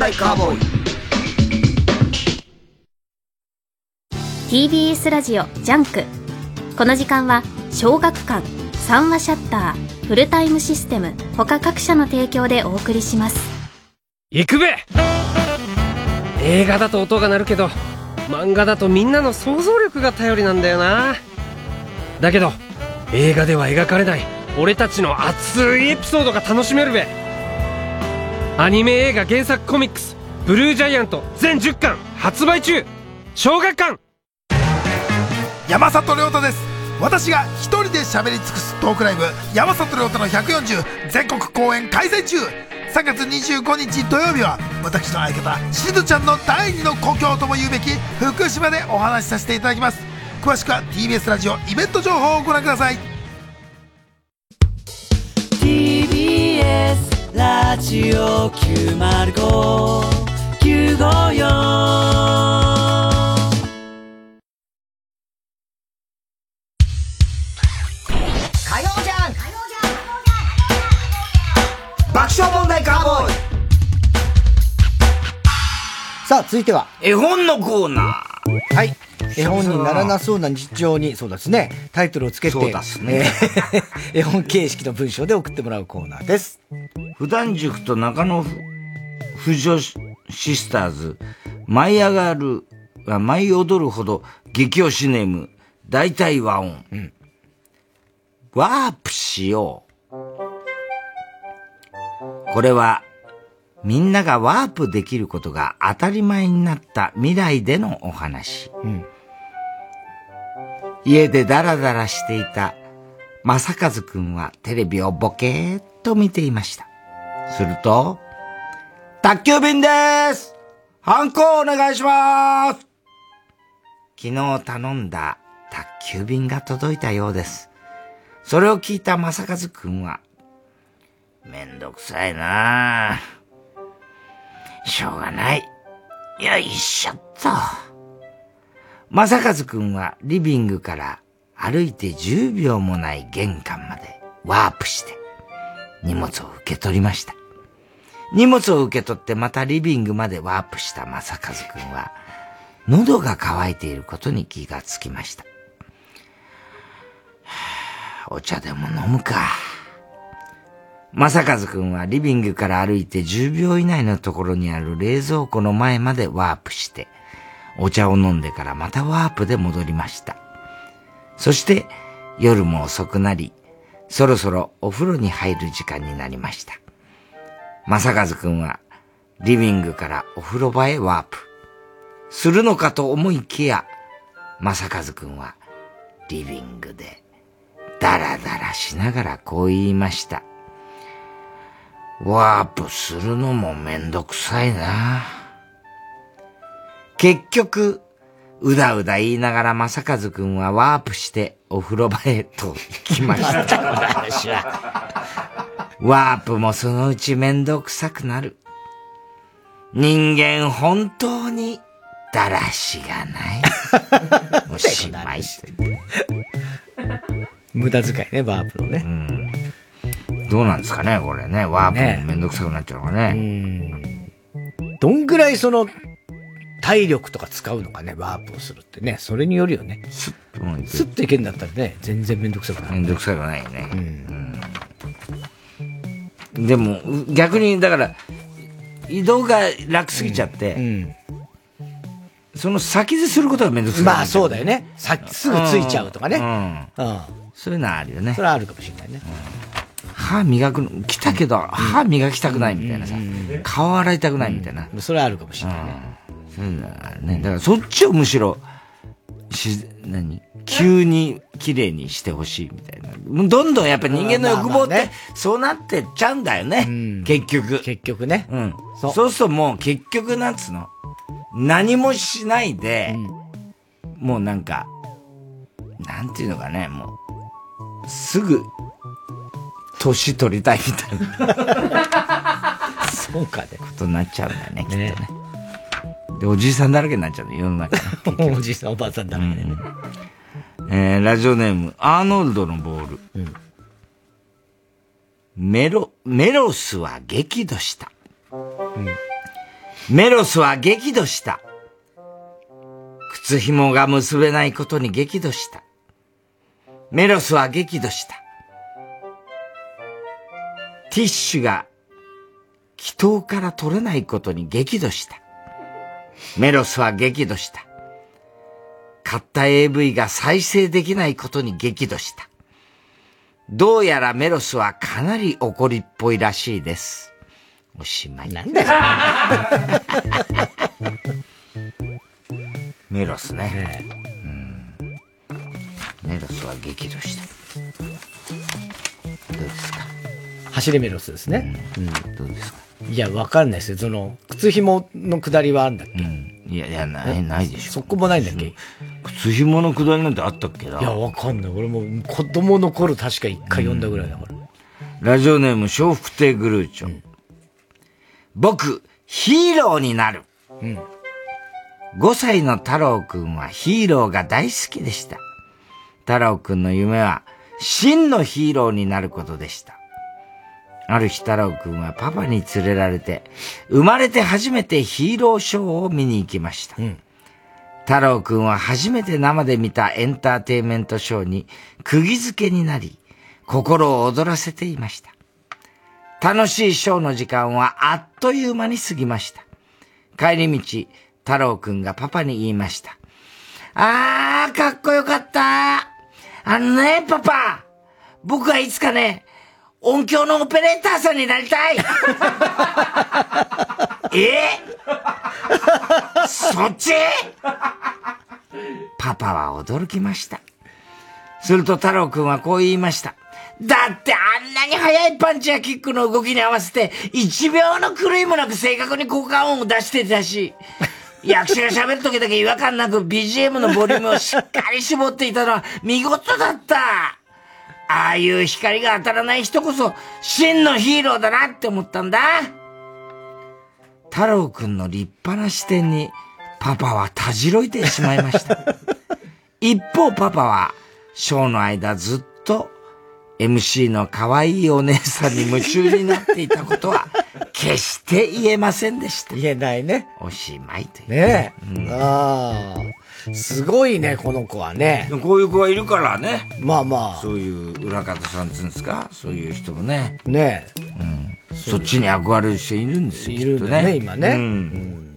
笑問題カーボーイ。TBS ラジオジャンク。この時間は小学館三和シャッターフルタイムシステム他各社の提供でお送りします。行くべ!映画だと音が鳴るけど漫画だとみんなの想像力が頼りなんだよな。だけど映画では描かれない俺たちの熱いエピソードが楽しめるべアニメ映画原作コミックス「ブルージャイアント」全10巻発売中。小学館。山里亮太です。私が一人で喋り尽くすトークライブ山里亮太の140全国公演開催中。3月25日土曜日は私の相方しずちゃんの第二の故郷とも言うべき福島でお話しさせていただきます。詳しくは TBS ラジオイベント情報をご覧ください。TBS ラジオ905954さあ、続いては。絵本のコーナー。はい。絵本にならなそうな日常に、そうですね、タイトルをつけて、そうですねえー [laughs] 絵本形式の文章で送ってもらうコーナーです。普段塾と中野婦女シスターズ、舞い上がる、あ舞い踊るほど激推しネーム、大体和音。ワープしよう。これは、みんながワープできることが当たり前になった未来でのお話。家でダラダラしていた正和くんはテレビをボケーっと見ていました。すると、宅急便でーすハンコお願いします昨日頼んだ宅急便が届いたようです。それを聞いた正和くんは、めんどくさいなあしょうがない。よいしょっと。正和くんはリビングから歩いて10秒もない玄関までワープして荷物を受け取りました。荷物を受け取ってまたリビングまでワープした正和くんは喉が渇いていることに気がつきました。お茶でも飲むか。正和くんはリビングから歩いて10秒以内のところにある冷蔵庫の前までワープして、お茶を飲んでからまたワープで戻りました。そして夜も遅くなり、そろそろお風呂に入る時間になりました。正和くんはリビングからお風呂場へワープ。するのかと思いきや、正和くんはリビングでダラダラしながらこう言いました。ワープするのもめんどくさいな。結局、うだうだ言いながら正和くんはワープしてお風呂場へと行きました。[laughs] ワープもそのうちめんどくさくなる。人間本当にだらしがない。[laughs] おしまい。無駄遣いね、ワープのね。どうなんですかね、これね。ワープもめんどくさくなっちゃうのかね。どんぐらいその、体力とか使うのかね、ワープをするってね。それによるよね。スッといけんだったらね、全然めんどくさくない。めんどくさくないよね。うんでも、う逆に、だから、移動が楽すぎちゃって、その先ですることがめんどくさくなっちゃまあそうだよね。さすぐついちゃうとかね。うんうん。そういうのはあるよね。それはあるかもしれないね。歯磨くの、来たけど、歯磨きたくないみたいなさ、顔洗いたくないみたいな。それはあるかもしれないね。そういうのはあるね。だからそっちをむしろ、し、何？急に綺麗にしてほしいみたいな。どんどんやっぱ人間の欲望って、そうなってっちゃうんだよね。結局。結局ね。うん。そうするともう結局なんつうの？何もしないで、もうなんか、なんていうのかね、もう、すぐ、年取りたいみたいな。そうかね。ことになっちゃうんだよね、きっとね。で、おじいさんだらけになっちゃうの、世の中ね。[laughs] おじいさんおばあさんだらけでね。えー、ラジオネーム、アーノルドのボール。メロ、メロスは激怒した。メロスは激怒した。靴紐が結べないことに激怒した。メロスは激怒した。ティッシュが祈祷から取れないことに激怒した。メロスは激怒した。買った AV が再生できないことに激怒した。どうやらメロスはかなり怒りっぽいらしいです。おしまい。なんだよ [laughs] メロスね。うん。メロスは激怒した。どうですか？走りメロスですね。うん。どうですか？いや、わかんないですよ。その、靴紐の下りはあるんだっけ？いや、いや、ない、ないでしょ。そこもないんだっけ？靴紐のくだりなんてあったっけ？ないや、わかんない。俺も子供の頃確か一回読んだぐらいだから。ラジオネーム、笑福亭グルーチョ。僕、ヒーローになる。うん。5歳の太郎くんはヒーローが大好きでした。太郎くんの夢は真のヒーローになることでした。ある日太郎くんはパパに連れられて、生まれて初めてヒーローショーを見に行きました。太郎くんは初めて生で見たエンターテインメントショーに釘付けになり、心を躍らせていました。楽しいショーの時間はあっという間に過ぎました。帰り道、太郎くんがパパに言いました。あー、かっこよかった。あのね、パパ。僕はいつかね、音響のオペレーターさんになりたい。[laughs] え？そっち？パパは驚きました。すると太郎くんはこう言いました。だってあんなに速いパンチやキックの動きに合わせて、1秒の狂いもなく正確に効果音を出してたし、役者が喋る時だけ違和感なく BGM のボリュームをしっかり絞っていたのは見事だった。ああいう光が当たらない人こそ真のヒーローだなって思ったんだ。太郎くんの立派な視点にパパはたじろいてしまいました。[laughs] 一方パパはショーの間ずっと MC の可愛いお姉さんに夢中になっていたことは [laughs] 決して言えませんでした。言えないね。おしまいという。ねえ。ああ。すごいね、この子はね。こういう子がいるからね。まあまあ。そういう裏方さんって言うんですか？そういう人もね。ねえ。うん。そっちに憧れる人いるんですよ。いるんだね、きっと今ね。うん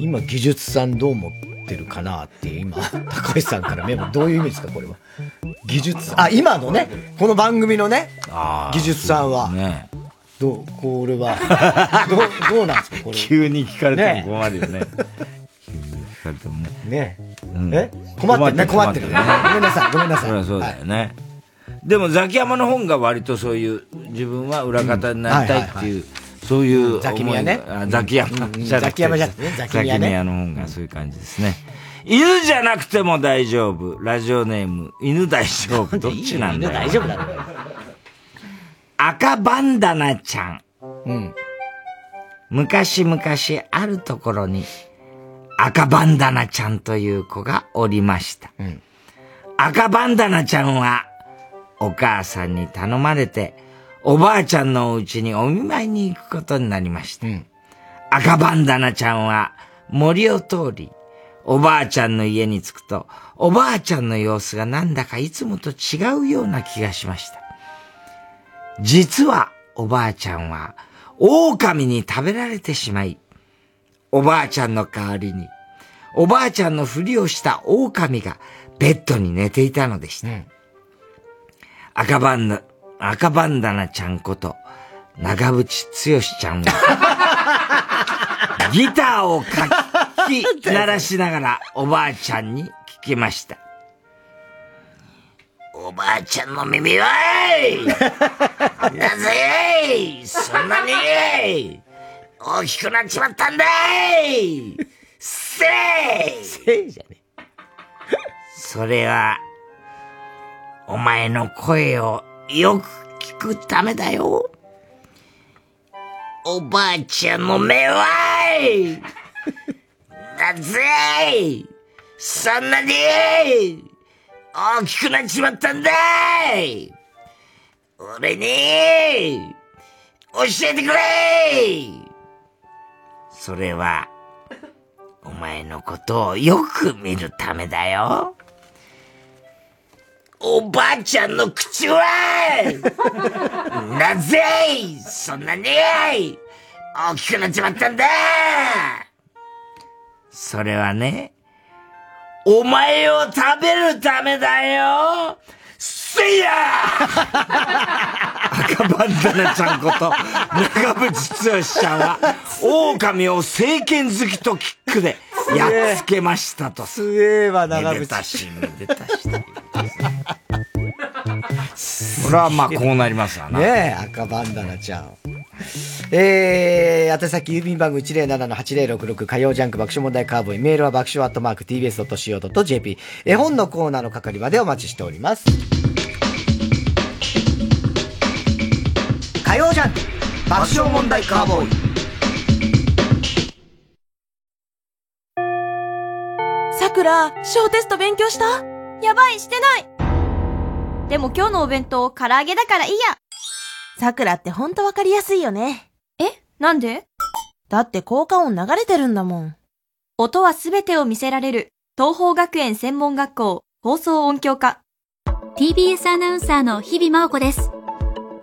今、技術さんどう思ってるかなって今、[laughs] 高橋さんからメモ、どういう意味ですか、これは？技術、あ、今のね、この番組のね、技術さんは。ねどう、これは、どう、どうなんですか、これ。[laughs] 急に聞かれても困るよね。急に聞かれてもね。ねうんえ？困ってるね、困ってるね。ごめんなさい、ごめんなさい。そりゃそうだよね。でもザキヤマの本が割とそういう、自分は裏方になりたいっていう、そういう。ザキミヤねあザキヤマ。ザキヤマじゃなくてねザキミヤねザキミヤの本がそういう感じですね。犬じゃなくても大丈夫。ラジオネーム、犬大丈夫。どっちなんだよ。犬大丈夫だろ。赤バンダナちゃん。うん。昔々あるところに赤バンダナちゃんという子がおりました。赤バンダナちゃんはお母さんに頼まれておばあちゃんのお家にお見舞いに行くことになりました。赤バンダナちゃんは森を通りおばあちゃんの家に着くとおばあちゃんの様子がなんだかいつもと違うような気がしました。実はおばあちゃんは狼に食べられてしまい、おばあちゃんの代わりに、おばあちゃんのふりをした狼がベッドに寝ていたのでした。赤バンダ、赤バンダナちゃんこと、長渕剛ちゃんは、[laughs] ギターをかき [laughs] 鳴らしながらおばあちゃんに聞きました。おばあちゃんの耳はい [laughs] なぜそんなに大きくなっちまったんだい。せい。せいじゃねそれは、お前の声をよく聞くためだよ。おばあちゃんの目はい。なぜそんなに。大きくなっちまったんだい。俺に教えてくれそれは、お前のことをよく見るためだよ。おばあちゃんの口はなぜそんなに大きくなっちまったんだそれはね、お前を食べるためだよせいや [laughs] 赤バンダナちゃんこと、長渕剛ちゃんは、狼を政権好きとキックでやっつけましたと。すげえわ、長渕。めでたし、めでたし。それはまあこうなりますわな。ねえ、赤バンダナちゃん。えー、宛先郵便番号107-8066火曜ジャンク爆笑問題カーボーイ。メールは爆笑アットマーク tbs.co.jp。絵本のコーナーの係までお待ちしております。火曜ジャンク爆笑問題カーボーイ。さくら、小テスト勉強した？やばい、してないでも今日のお弁当、唐揚げだからいいや。さくらってほんとわかりやすいよね。え？なんで？だって効果音流れてるんだもん。音はすべてを見せられる、東方学園専門学校、放送音響科。TBS アナウンサーの日々真央子です。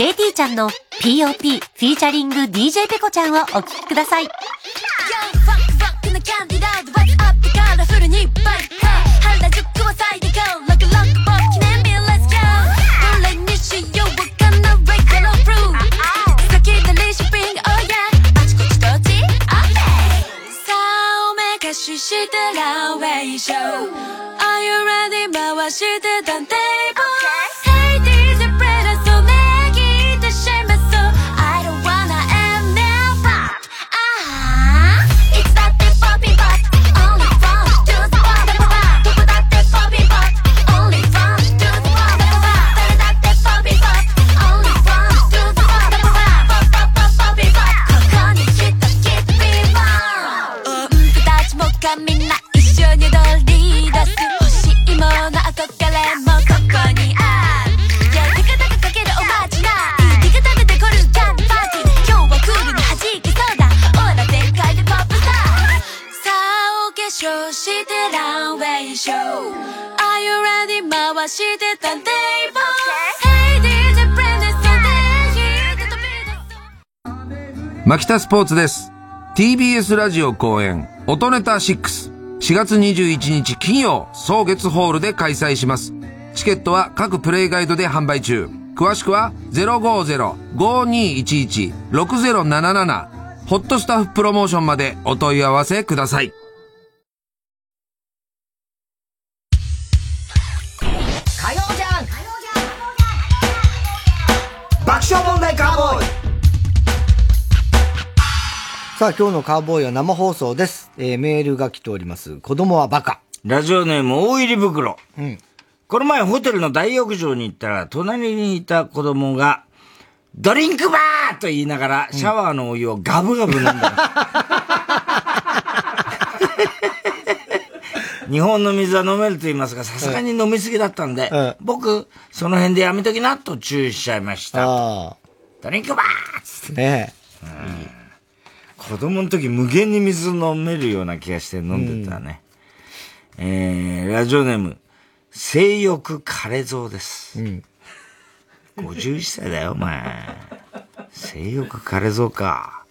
KT ちゃんの POP フィーチャリング DJ ペコちゃんをお聴きください。してランウェイショー Are you ready? 回してたテーブルあお化粧してランウェイショー Are you ready? 回してたテーブル Hey DJ play this song 牧田スポーツです。TBS ラジオ公演、音ネタ6。4月21日金曜、総月ホールで開催します。チケットは各プレイガイドで販売中。詳しくは050-5211-6077ホットスタッフプロモーションまでお問い合わせください。爆笑問題カーボーイさあ、今日のカーボーイは生放送です。えー、メールが来ております。子供はバカ。ラジオネーム大入り袋。うん。この前ホテルの大浴場に行ったら、隣にいた子供が、ドリンクバーと言いながら、シャワーのお湯をガブガブ飲んだ。[laughs] 日本の水は飲めると言いますが、さすがに飲みすぎだったんで、僕、その辺でやめときなと注意しちゃいました。ドリンクバーっつって。ね子供の時無限に水飲めるような気がして飲んでたね。えー、ラジオネーム、性欲枯れ蔵です。うん。51歳だよ、お前。性欲枯れ蔵か。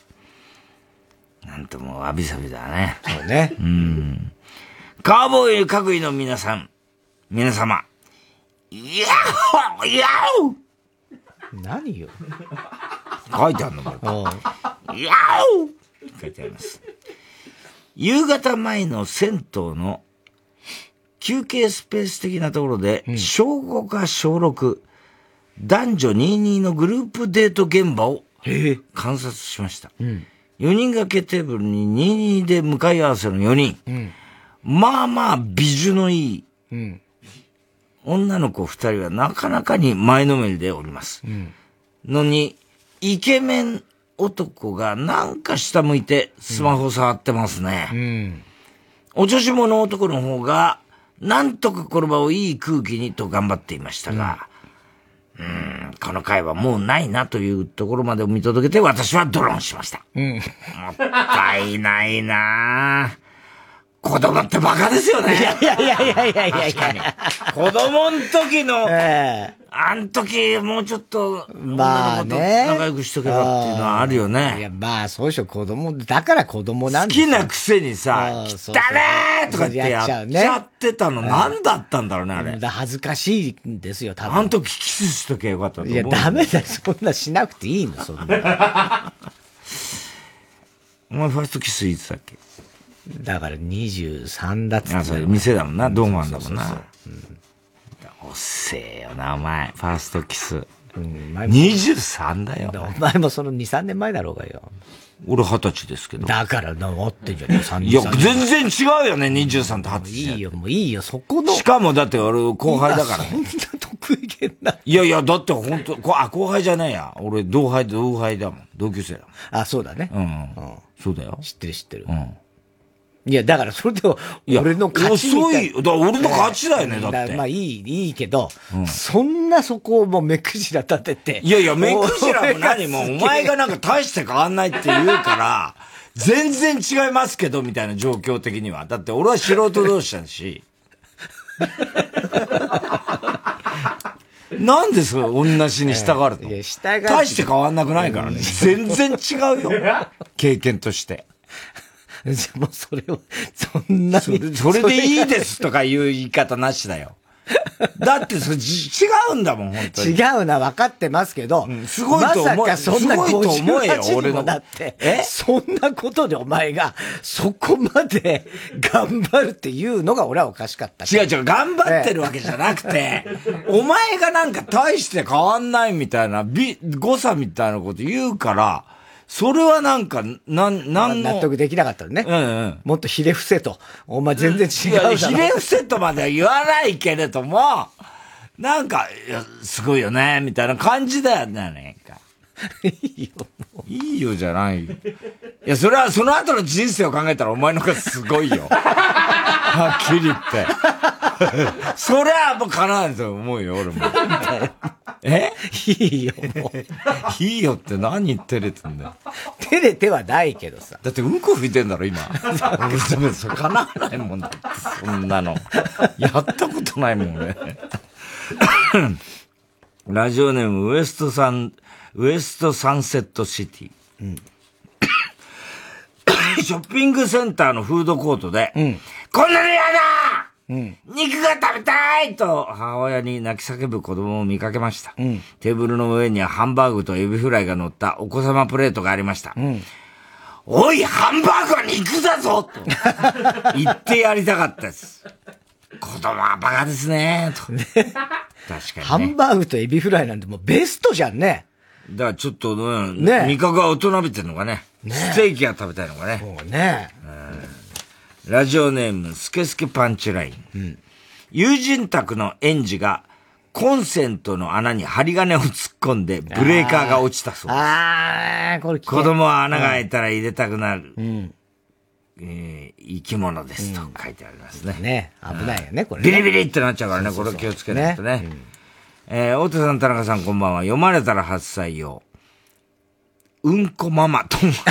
なんともわびさびだね。そうね。うん。カーボーイ各位の皆さん、皆様、いやっほいやお何よ？書いてあるのこれ。いやお書いてあります。夕方前の銭湯の休憩スペース的なところで、小5か小6、男女22のグループデート現場を観察しました。うん。4人掛けテーブルに22で向かい合わせの4人。うん。まあまあ美女のいいうん。女の子2人はなかなかに前のめりでおります。うん。のに、イケメン男がなんか下向いてスマホ触ってますね。うん。お女子者男の方が、なんとかこの場をいい空気にと頑張っていましたが、うーん、この回はもうないなというところまでを見届けて私はドロンしました。うん。もったいないなぁ。子供ってバカですよね。いやいやいやいやいやいやいや確かに。子供の時の、あん時もうちょっと、まあね。仲良くしとけばっていうのはあるよね。いや、まあ、そうでしょ、子供、だから子供なん好きなくせにさ、汚ねーとかってやっちゃうってたの、何だったんだろうね、あれ。だ恥ずかしいんですよ、多分。あの時キスしとけばよかったと思う。いや、ダメだよ、そんなしなくていいの、そんな。[laughs] お前ファーストキスいつだっけ？だから23だっつってあ、それ店だもんな、ドーマンだもんな。おっせえよな、お前。ファーストキス。23だよ。お前もその2、3年前だろうがよ。俺二十歳ですけど。だから、な、合ってんじゃねえ、3いや、全然違うよね、23と20歳。いいよ、もういいよ、そこの。しかもだって俺後輩だからね。そんな得意げな。いやいや、だって本当こあ、後輩じゃねえや。俺同輩、同輩だもん。同級生だあ、そうだね。もん。うん。そうだよ。知ってる知ってる。うん。いや、だからそれで、俺の勝ち遅いだ俺の勝ちだよねだってまあいい、いいけど、そんなそこをもう目くじら立てて。いやいや、目くじらも何も、お前がなんか大して変わんないって言うから、全然違いますけど、みたいな状況的には。だって俺は素人同士だし。[laughs] なんでそう、同じに従うのいや、従う。大して変わんなくないからね。全然違うよ。[laughs] 経験として。じ [laughs] ゃもうそれを、そんなに。それでいいですとかいう言い方なしだよ。[laughs] だってそれじ違うんだもん、本当に。違うな、分かってますけど、すごいと思えまさかそんなすごいと思えよ58俺のにもなって、そんなことでお前が、そこまで頑張るっていうのが俺はおかしかった。違う違う、頑張ってるわけじゃなくて、お前がなんか大して変わんないみたいな、び、誤差みたいなこと言うから、それはなんか、なん、なんの？納得できなかったのね。うんうん。もっとひれ伏せと。お前全然違いうやだろ。ひれ伏せとまでは言わないけれども、なんか、すごいよね、みたいな感じだよね、か。いいよ。いいよじゃないよ。いや、それはその後の人生を考えたらお前の方がすごいよ。はっきり言って。それはもうかなわないと思うよ、俺も。え？いいよ、もう。いいよって何照れてんだよ。照れてはないけどさ。だってうんこ吹いてんだろ、今。俺でもそれかなわないもんだって、そんなの。やったことないもん、俺。ラジオネームウエストサン、ウエストサンセットシティ。[coughs] ショッピングセンターのフードコートで、こんなの嫌だ肉が食べたいと母親に泣き叫ぶ子供を見かけました。テーブルの上にはハンバーグとエビフライが乗ったお子様プレートがありました。おい、ハンバーグは肉だぞと言ってやりたかったです。子供はバカですねと。確かに、ね。ハンバーグとエビフライなんてもうベストじゃんね。だからちょっと、うん、ね味覚が大人びてるのかね。ステーキが食べたいのかね。そうね。ラジオネーム、スケスケパンチライン。友人宅の園児が、コンセントの穴に針金を突っ込んで、ブレーカーが落ちたそうです。あー、これ子供は穴が開いたら入れたくなる、うん。えー生き物ですと書いてありますね。ね危ないよね、これね。ビリビリってなっちゃうからね、これ気をつけないとね。えー大手さん、田中さん、こんばんは。読まれたら8歳用。うんこママと申し [laughs]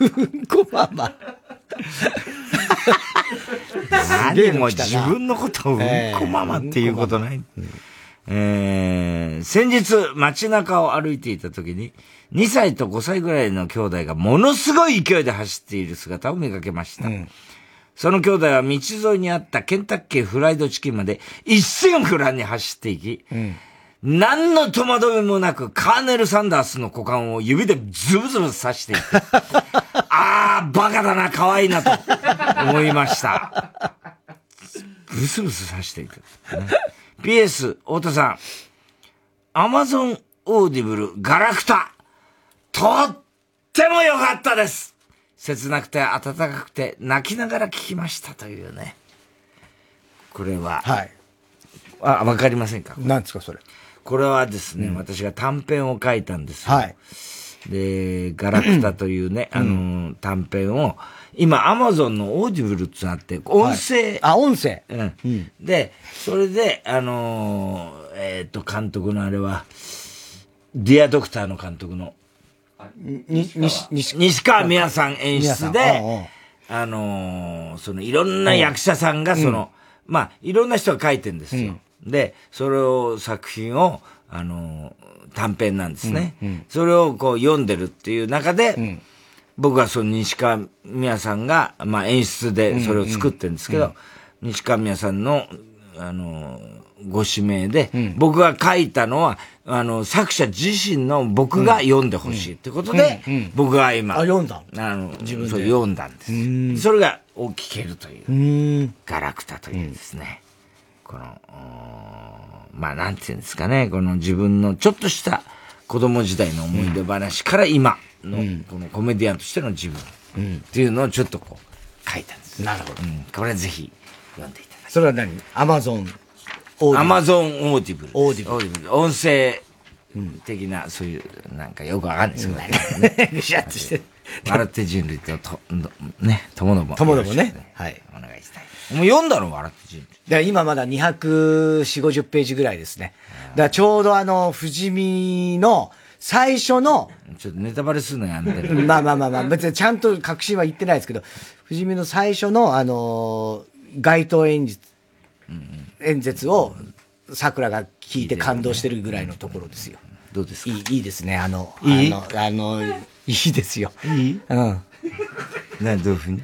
うんこママ。何も自分のことをうんこママっていうことない。えーー先日街中を歩いていた時に、2歳と5歳ぐらいの兄弟がものすごい勢いで走っている姿を見かけました。その兄弟は道沿いにあったケンタッキーフライドチキンまで一心不乱に走っていき、何の戸惑いもなくカーネル・サンダースの股間を指でズブズブ刺していく。[laughs] あー、バカだな、可愛いなと思いました。ブスブス刺していく。ね PS、太田さん。アマゾンオーディブルガラクタ。とっても良かったです。切なくて温かくて泣きながら聞きましたというね。これは。はい。あ、わかりませんか？なんですか、それ。これはですね、私が短編を書いたんですよ。はい。で、ガラクタというね、あの、短編を、今、アマゾンのオーディブルってのあって、音声。あ、音声。うん。で、それで、あのーえっ、と、監督のあれは、ディアドクターの監督の、に、西、川。美也さん演出美であのーそのいろんな役者さんがその、まあ、いろんな人が書いてんですよ。で、それを、作品を、あのー短編なんですね。それをこう読んでるっていう中で、僕はその西川美也さんが、まあ演出でそれを作ってるんですけど、西川美也さんの、あのーご指名で、僕が書いたのは、あの、作者自身の僕が読んでほしいってことで、僕が今、あ、読んだ。あの、自分で。そう読んだんです。それが、を聞けるというう、ーん。ガラクタというですね、この、まあ、なんていうんですかね、この自分のちょっとした子供時代の思い出話から今の、このコメディアンとしての自分、っていうのをちょっとこう、書いたんです。なるほど。うん、これぜひ読んでいただそれは何？アマゾン。アマゾンオーディブル。オーディブル。音声的な、そういう、なんかよくわかんないですけどね。ぐしゃっとして。笑って人類と、と、ね、ともども。ともどもね。はい。お願いしたい。もう読んだの笑って人類。だ今まだ240、50ページぐらいですね。だからちょうどあの、富士見の最初の、ちょっとネタバレするのやめてる。[laughs] まあまあまあまあ、別にちゃんと核心は言ってないですけど、富士見の最初のあのー街頭演説、演説を桜が聞いて感動してるぐらいのところですよ。どうですか？いいいいですね、あの、いい？あの、あの、いいですよ。いい？うん。な、どういうふうに？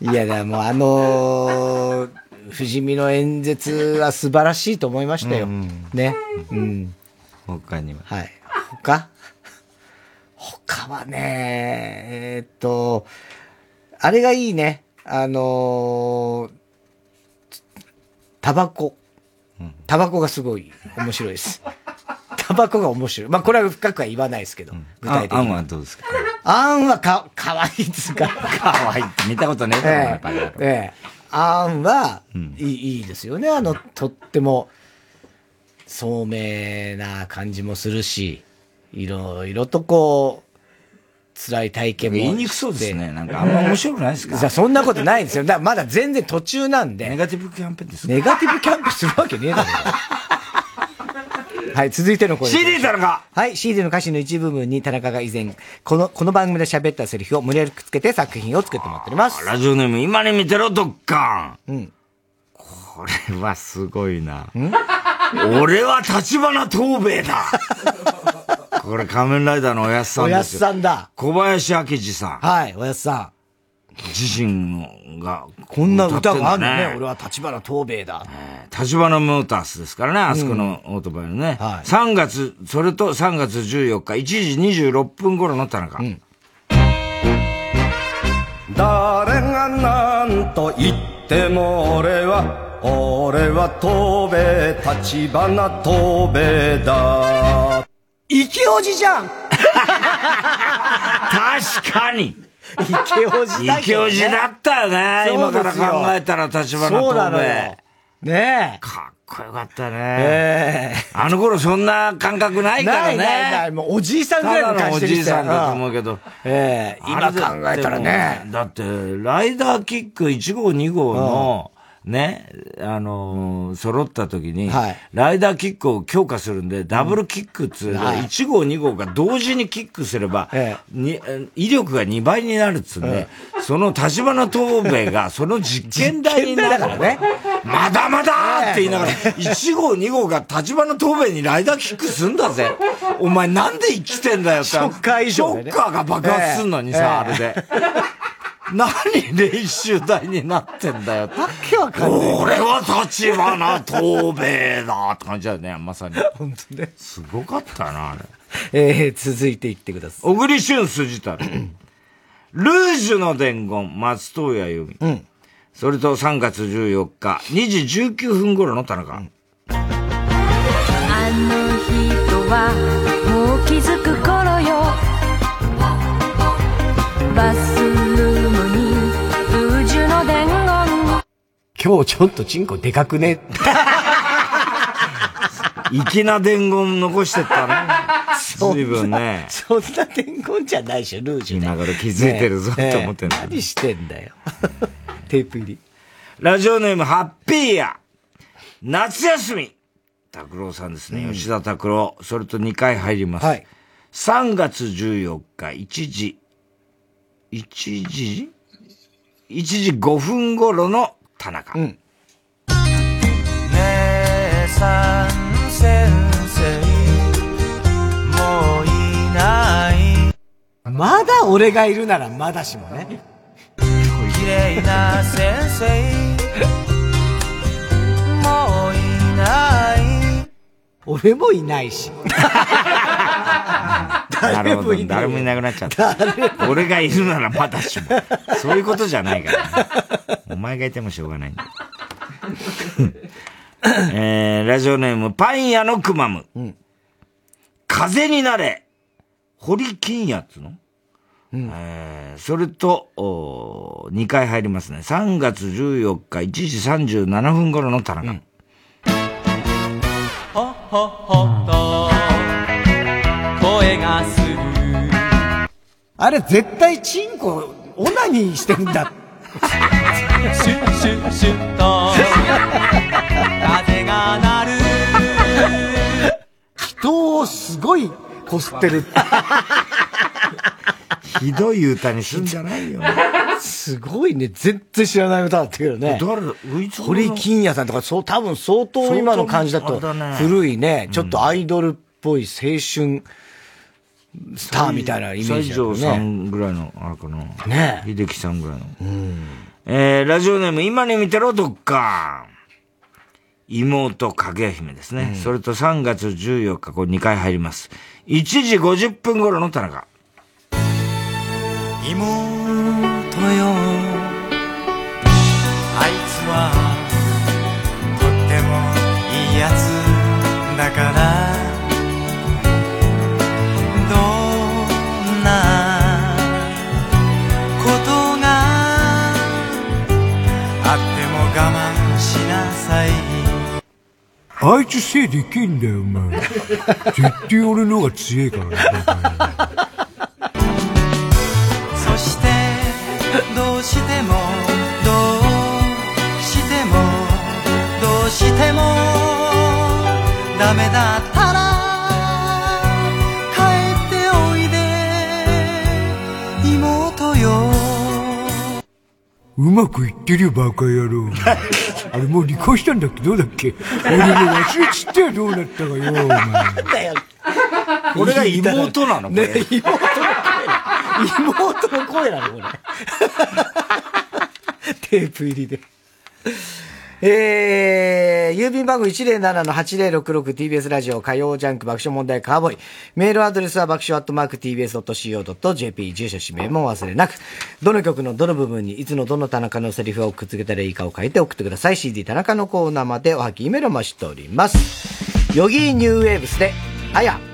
いや、だからもうあのー、富士見の演説は素晴らしいと思いましたよ。ね。うん。他には？はい。他？他はね、えーっと、あれがいいね。あのー、タバコ。タバコがすごい面白いです。[laughs] タバコが面白い。まあ、これは深くは言わないですけど、具体的に。あんはどうですか？あんはか、かわいいですか。かわいいって見たことねえだろ、やっぱり。ええ。あんは、いい、いいですよね。あの、とっても、聡明な感じもするし、いろいろとこう、辛い体験も。言いにくそうですね。なんかあんま面白くないですか？[laughs] じゃそんなことないですよ。だまだ全然途中なんで。ネガティブキャンペーンですか？ネガティブキャンペーンするわけねえだろ。はい、続いての声。CD 田中はい、CD の歌詞の一部分に田中が以前、この、この番組で喋ったセリフを無理やりくっつけて作品を作ってもらっております。ラジオネーム、今に見てろ、ドッカン。うん。これはすごいな。俺は立花東兵衛だ。これ仮面ライダーのおやすさんおやすですよ。さんだ。小林明治さん。はい、おやすさ自身のが、こんな歌があるのね。俺は立花東兵衛だ。立花モータースですからね、あそこのオートバイのね。3月、それと3月14日、1時26分頃の田中。誰が何と言っても俺は俺は東兵衛立花東兵衛だ池おじじゃん [laughs] 確かに池おじだね池おじだったよね。今から考えたら立花東兵。ねえ。かっこよかったね。えあの頃そんな感覚ないからね。ないないないもうおじいさんぐらいの感じでただのおじいさんだと思うけど。ええ今考えたらね。だって、ライダーキック1号2号の、ね、あのー揃った時に、ライダーキックを強化するんで、ダブルキックっつうの、はい。1号2号が同時にキックすれば、に威力が2倍になるっつうんで、その立花東兵衛がその実験台になる。から。ねまだまだって言いながら、1号2号が立花東兵衛にライダーキックすんだぜ。お前なんで生きてんだよって。ショッカー以上でね。ショッカーが爆発すんのにさ、ええ。あれで。何練習台になってんだよって。わけわかんない俺は立花東兵衛だって感じだよね、まさに。本当ね。すごかったな、あれ。えー、続いていってください。小栗旬筋太郎。ルージュの伝言、松任谷由実。それと3月14日、2時19分頃の田中。あの人はもう気づく頃よバス今日ちょっとチンコでかくね？粋な伝言残してったね。随分ね。そんな伝言じゃないでしょ、ルージュね。今頃気づいてるぞねって思ってんだね何してんだよ。[laughs] テープ入り。ラジオネーム、ハッピーや。夏休み。拓郎さんですね。吉田拓郎。それと2回入ります。3月14日、1時、1時 ?1 時5分頃の田中。姉さん先生もういないまだ俺がいるならまだしもね。綺麗な先生もういない [laughs] 俺もいないし。なるほど。誰もいなくなっちゃった。俺がいるならまだしも。そういうことじゃないから、ね。[laughs] お前がいてもしょうがないんだ。[laughs] えー、ラジオネーム、パン屋のくまむ。風になれ。堀金也っつうの、えーそれと、お2回入りますね。3月14日1時37分頃の田中。ほほほとするあれ絶対チンコ、オナニーしてんだ。シュッシュッシュッと風が鳴る人をすごいこすってる。ひどい歌にすんじゃないよ。すごいね。全然知らない歌だったけどね。誰だ？堀金也さんとか、そう、多分相当今の感じだと古いね、ちょっとアイドルっぽい青春スターみたいなイメージだ西条さ。んぐらいの、あれかな。ね秀樹さんぐらいの。えー、ラジオネーム、今に見てろ、どっか。妹、かぐや姫ですね。それと3月14日、これ2回入ります。1時50分頃の田中。妹よあいつはとってもいいやつだからあいつせいできんだよ、お前。絶対俺の方が強いからね。そしてどうしてもどうしてもどうしてもダメだったら帰っておいで妹ようまくいってるよ、バカ野郎。あれもう離婚したんだっけ？どうだっけ？俺も忘れちったよ、どうなったかよ、お前。だよ。俺が妹なのね、妹の声だ。妹の声なの、これ。[laughs] テープ入りで。えー、郵便番号 107-8066TBS ラジオ火曜ジャンク爆笑問題カーボーイ。メールアドレスは爆笑アットマーク TBS.CO.JP 住所氏名も忘れなく。どの曲のどの部分にいつのどの田中のセリフをくっつけたらいいかを書いて送ってください。CD 田中のコーナーまでおはがき、メールお待ちしております。 Yogee New Waves で、あや。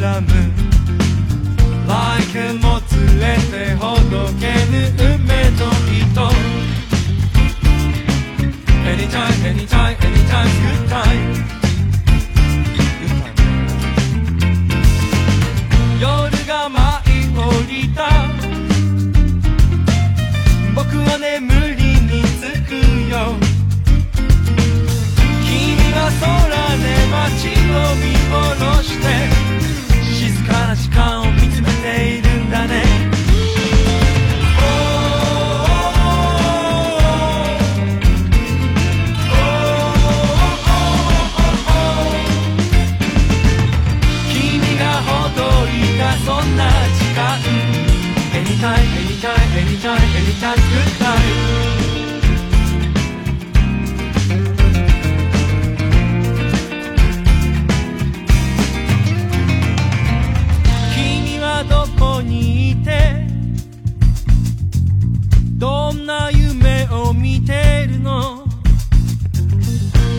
らむ。来客も連れてほどけぬ梅と糸。Anytime, anytime, anytime, good time. 夜が舞い降りた。僕は眠りにつくよ。君は空で街を見下ろして。Complimented どんな夢を見てるの？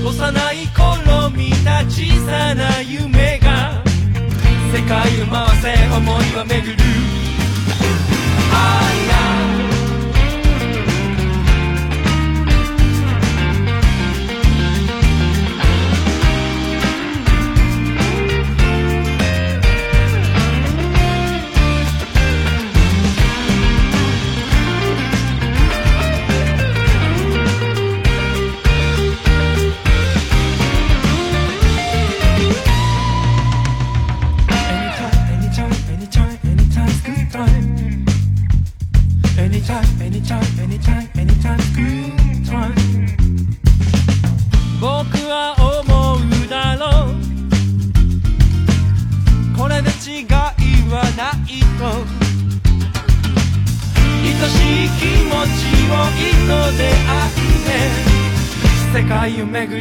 幼い頃見た小さな夢が世界を回せ思いは巡る。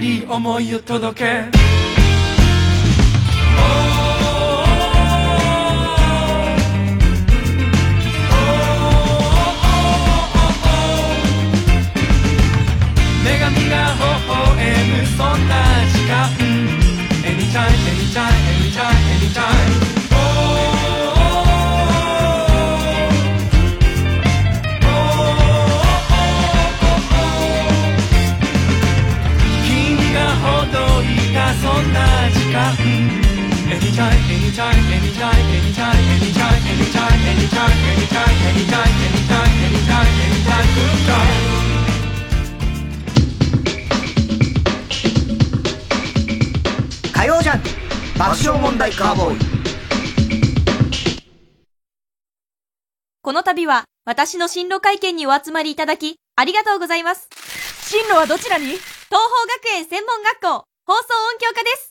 いい思いを届けこの度は私の進路会見にお集まりいただきありがとうございま東方学園専門学校放送音響課です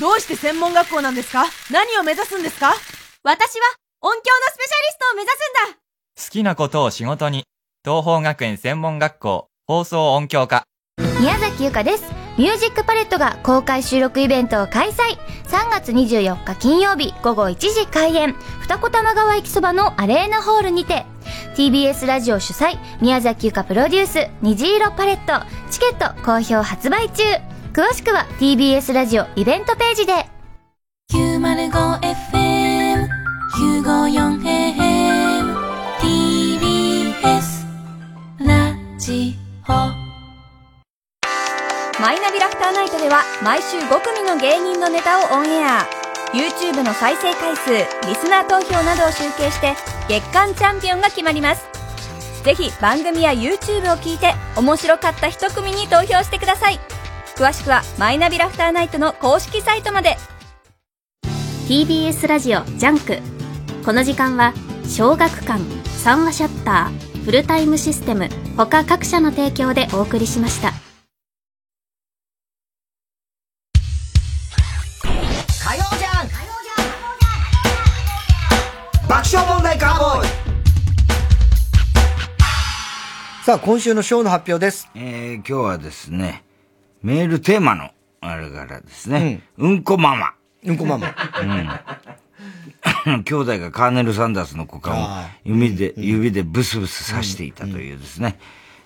どうして専門学校なんですか？何を目指すんですか？私は、音響のスペシャリストを目指すんだ好きなことを仕事に。東邦学園専門学校放送音響科。宮崎ゆかです。ミュージックパレットが公開収録イベントを開催。3月24日金曜日午後1時開演。二子玉川駅そばのアレーナホールにて。TBS ラジオ主催、宮崎ゆかプロデュース、虹色パレット。チケット好評発売中。詳しくは TBS ラジオイベントページで。905FM 954AM TBS ラジオ。マイナビラフターナイトでは毎週5組の芸人のネタをオンエア。YouTube の再生回数リスナー投票などを集計して月間チャンピオンが決まります。ぜひ番組や YouTube を聞いて面白かった一組に投票してください詳しくはマイナビ Laughter Night の公式サイトまで。TBS ラジオジャンク。この時間は小学館三和シャッターフルタイムシステム他各社の提供でお送りしました。火曜ジャンク爆笑問題カーボーイ。さあ、今週のショーの発表です。えー、今日はですね、メールテーマの、あれからですね、うん、こママ。うんこママ。うん。[laughs] 兄弟がカーネル・サンダースの股間を指で、指でブスブス刺していたというですね。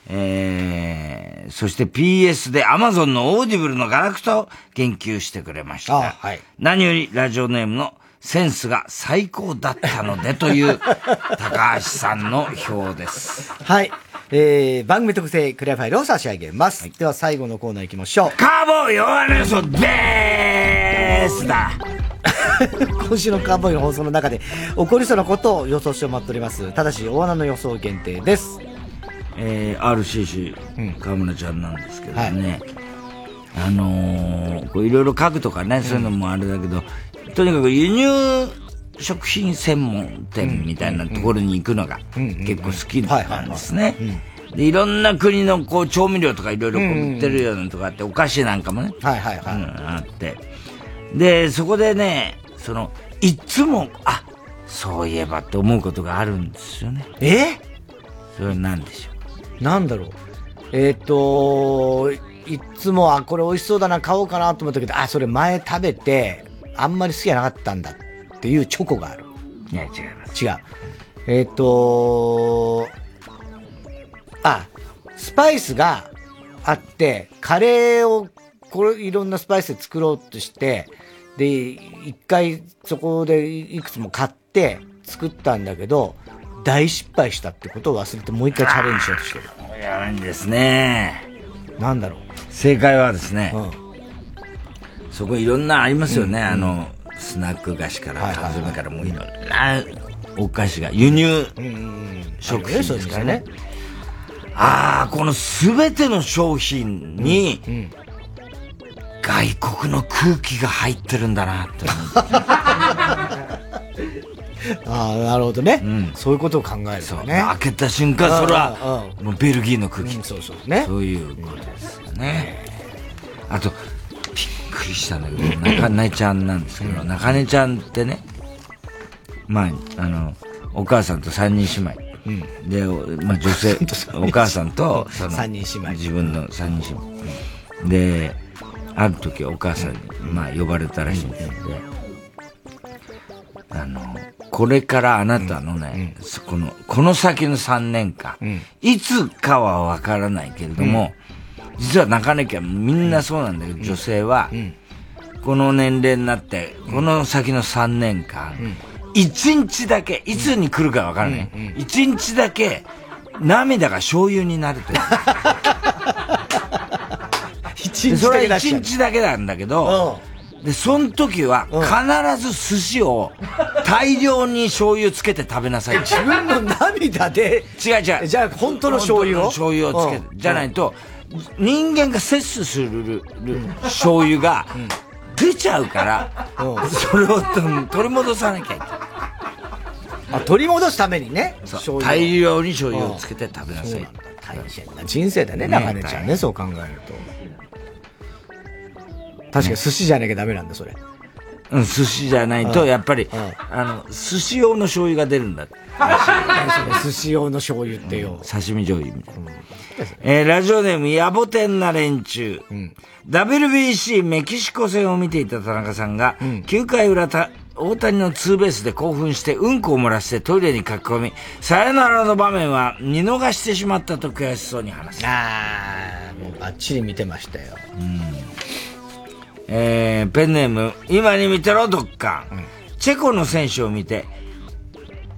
えー、そして PS で Amazon のオーディブルのガラクタを研究してくれました。はい。何よりラジオネームのセンスが最高だったのでという高橋さんの表です。[laughs] はい。えー、番組特製クリアファイルを差し上げます。では最後のコーナー行きましょう。カーボーイオアレソでーすだ [laughs] 今週のカーボーイの放送の中で起こりそうなことを予想してもらっております。ただし、大穴の予想限定です。えー、RCC、河村ちゃんなんですけどね。あのー、こういろいろ書くとかね、そういうのもあれだけど、とにかく輸入食品専門店みたいなところに行くのが結構好きなんですね。で、いろんな国のこう調味料とかいろいろ売ってるようなとかあって、お菓子なんかもね。はいはいはい。うん、あって。で、そこでね、その、いつも、あ、そういえばって思うことがあるんですよね。え？それは何でしょう？なんだろう。えっ、と、いつも、あ、これ美味しそうだな、買おうかなと思ったけど、あ、それ前食べて、あんまり好きじゃなかったんだっていうチョコがある。いや、違います。違う。えっ、と、あ、スパイスがあって、カレーを、これいろんなスパイスで作ろうとして、で、一回そこでいくつも買って作ったんだけど、大失敗したってことを忘れてもう一回チャレンジしようとしてる。やばいんですね。なんだろう。正解はですね、そこいろんなありますよね。あの、スナック菓子から、缶詰からもういろんなお菓子が、輸入食品ですからね。ああ、このすべての商品に、外国の空気が入ってるんだなって [laughs] ああ、なるほどね。そういうことを考えるとね。開けた瞬間、それはうんうん、もうベルギーの空気。そうそうね。そういうことですよね。あと、くりしたんだけど、中根ちゃんなんですけど、中根ちゃんってね、まあ、あの、お母さんと三人姉妹。で、おまあ女性、お母さんと、その三人姉妹。自分の三人姉妹。で、ある時お母さんに、まあ呼ばれたらしいんですよ。であの、これからあなたのね、そこの、この先の3年間、いつかはわからないけれども、実は中根家はみんなそうなんだけど、女性は、この年齢になって、この先の3年間、一日だけ、いつに来るかわからない。一日だけ、涙が醤油になるという。[laughs] それは一日だけなんだけど、で、その時は必ず寿司を大量に醤油つけて食べなさい。自分の涙で、違う違う。じゃあ本当の醤油を？醤油をつけてう。ん。じゃないと、人間が摂取する醤油が出ちゃうから、それを取り戻さなきゃいけない。あ、取り戻すためにね。大量に醤油をつけて食べなさい。大変な人生だね、ね中根ちゃんね、そう考えると。確かに寿司じゃなきゃダメなんだ、それ。うん、寿司じゃないと、うんやっぱり、あの、寿司用の醤油が出るんだって。寿司用の醤油ってよ。刺身醤油みたいな。えーラジオネーム、野暮天な連中。WBC メキシコ戦を見ていた田中さんが、9回裏た、大谷のツーベースで興奮してうんこを漏らしてトイレに駆け込み、さよならの場面は見逃してしまったと悔しそうに話す。ああ、もうバッチリ見てましたよ。えー、ペンネーム、今に見てろ、どっか。チェコの選手を見て、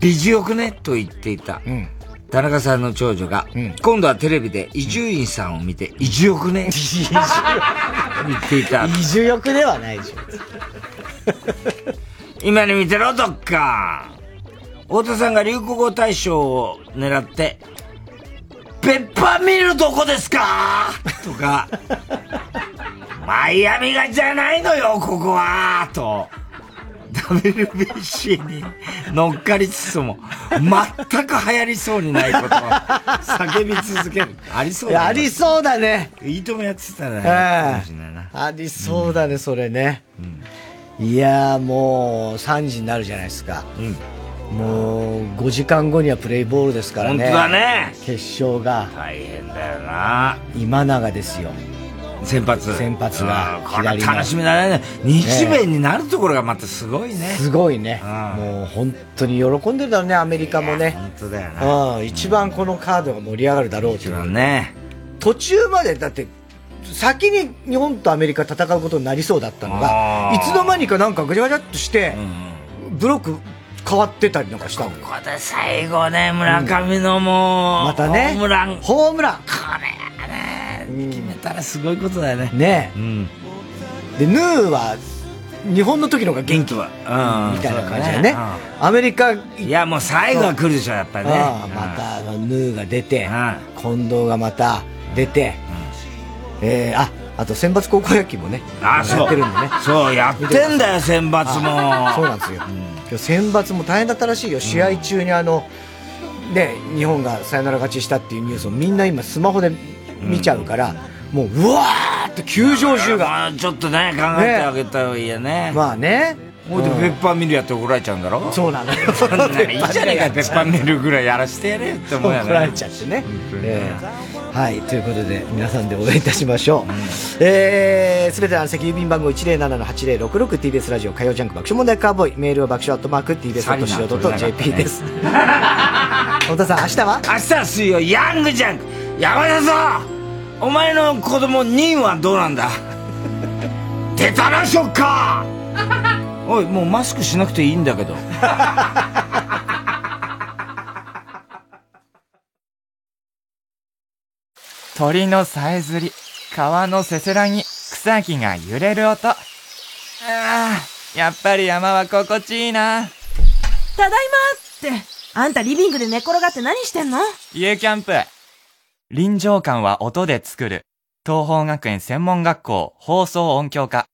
美女よくね？と言っていた。田中さんの長女が、今度はテレビで伊集院さんを見て、伊集よくね？[laughs] 言っていた。移住欲ではないでしょ。[laughs] 今に見てろ、どっか。太田さんが流行語大賞を狙って、ペッパーミルどこですか？とか、[laughs] マイアミがじゃないのよ、ここはと、WBC に乗っかりつつも、全く流行りそうにないことを叫び続ける。ありそういやありそうだね。いいともやってたらありそうだね、それね。いやーもう3時になるじゃないですか。もう5時間後にはプレイボールですからね。本当だね。決勝が。大変だよな。今永ですよ。先発。先発がうんこれ楽しみだね。日米になるところがまたすごいね。すごいね。もう本当に喜んでるだろうね、アメリカもね。本当だよな。うん、一番このカードが盛り上がるだろうという。ね。途中までだって、先に日本とアメリカ戦うことになりそうだったのが、いつの間にかなんかぐちゃぐちゃっとして、ブロック変わってたりなんかしたの。ここで最後ね、村上のもう、またねホームラン。ホームラン。これね、決めたらすごいことだよね。ねうん。で、ヌーは、日本の時の方が元気うんみたいな感じだよねね。アメリカ、いや、もう最後は来るでしょ、やっぱりね。また、ヌーが出て、近藤がまた出て、えー、あ、あと選抜高校野球もね、あやってるんでね。そう、やってんだよ、選抜も。あそうなんですよ。今日選抜も大変だったらしいよ。試合中にあの、ね、日本がサヨナラ勝ちしたっていうニュースをみんな今スマホで見ちゃうから、もう、うわーって球場中が。ちょっとね、考えてあげた方がいいよね。まあね。ほいで、ペッパーミルやって怒られちゃうんだろ？そうなのよ。そんなのいいじゃねえか、ペッパーミルぐらいやらしてやれよって思うよね。怒られちゃってね。えーはい、ということで、皆さんで応援いたしましょう。えー、すべての席郵便番号 107-8066TBS ラジオ火曜ジャンク爆笑問題カーボーイ、メールは爆笑アットマーク TBS.CO.JP です。太田さん、明日は？明日は水曜、ヤングジャンク山田さんお前の子供、ニンはどうなんだ？出たな、ショッカーおい、もうマスクしなくていいんだけど。[laughs] 鳥のさえずり、川のせせらぎ、草木が揺れる音。ああ、やっぱり山は心地いいな。ただいまって、あんたリビングで寝転がって何してんの？家キャンプ。臨場感は音で作る。東邦学園専門学校放送音響科。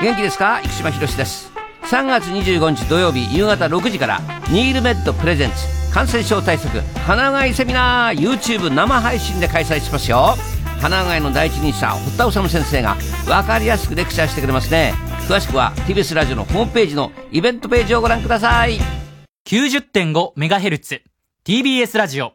元気ですか？生島博です。3月25日土曜日夕方6時からニールメッドプレゼンツ感染症対策鼻うがいセミナー YouTube 生配信で開催しますよ。鼻うがいの第一人者堀田治先生が分かりやすくレクチャーしてくれますね。詳しくは TBS ラジオのホームページのイベントページをご覧ください。90.5MHz TBS ラジオ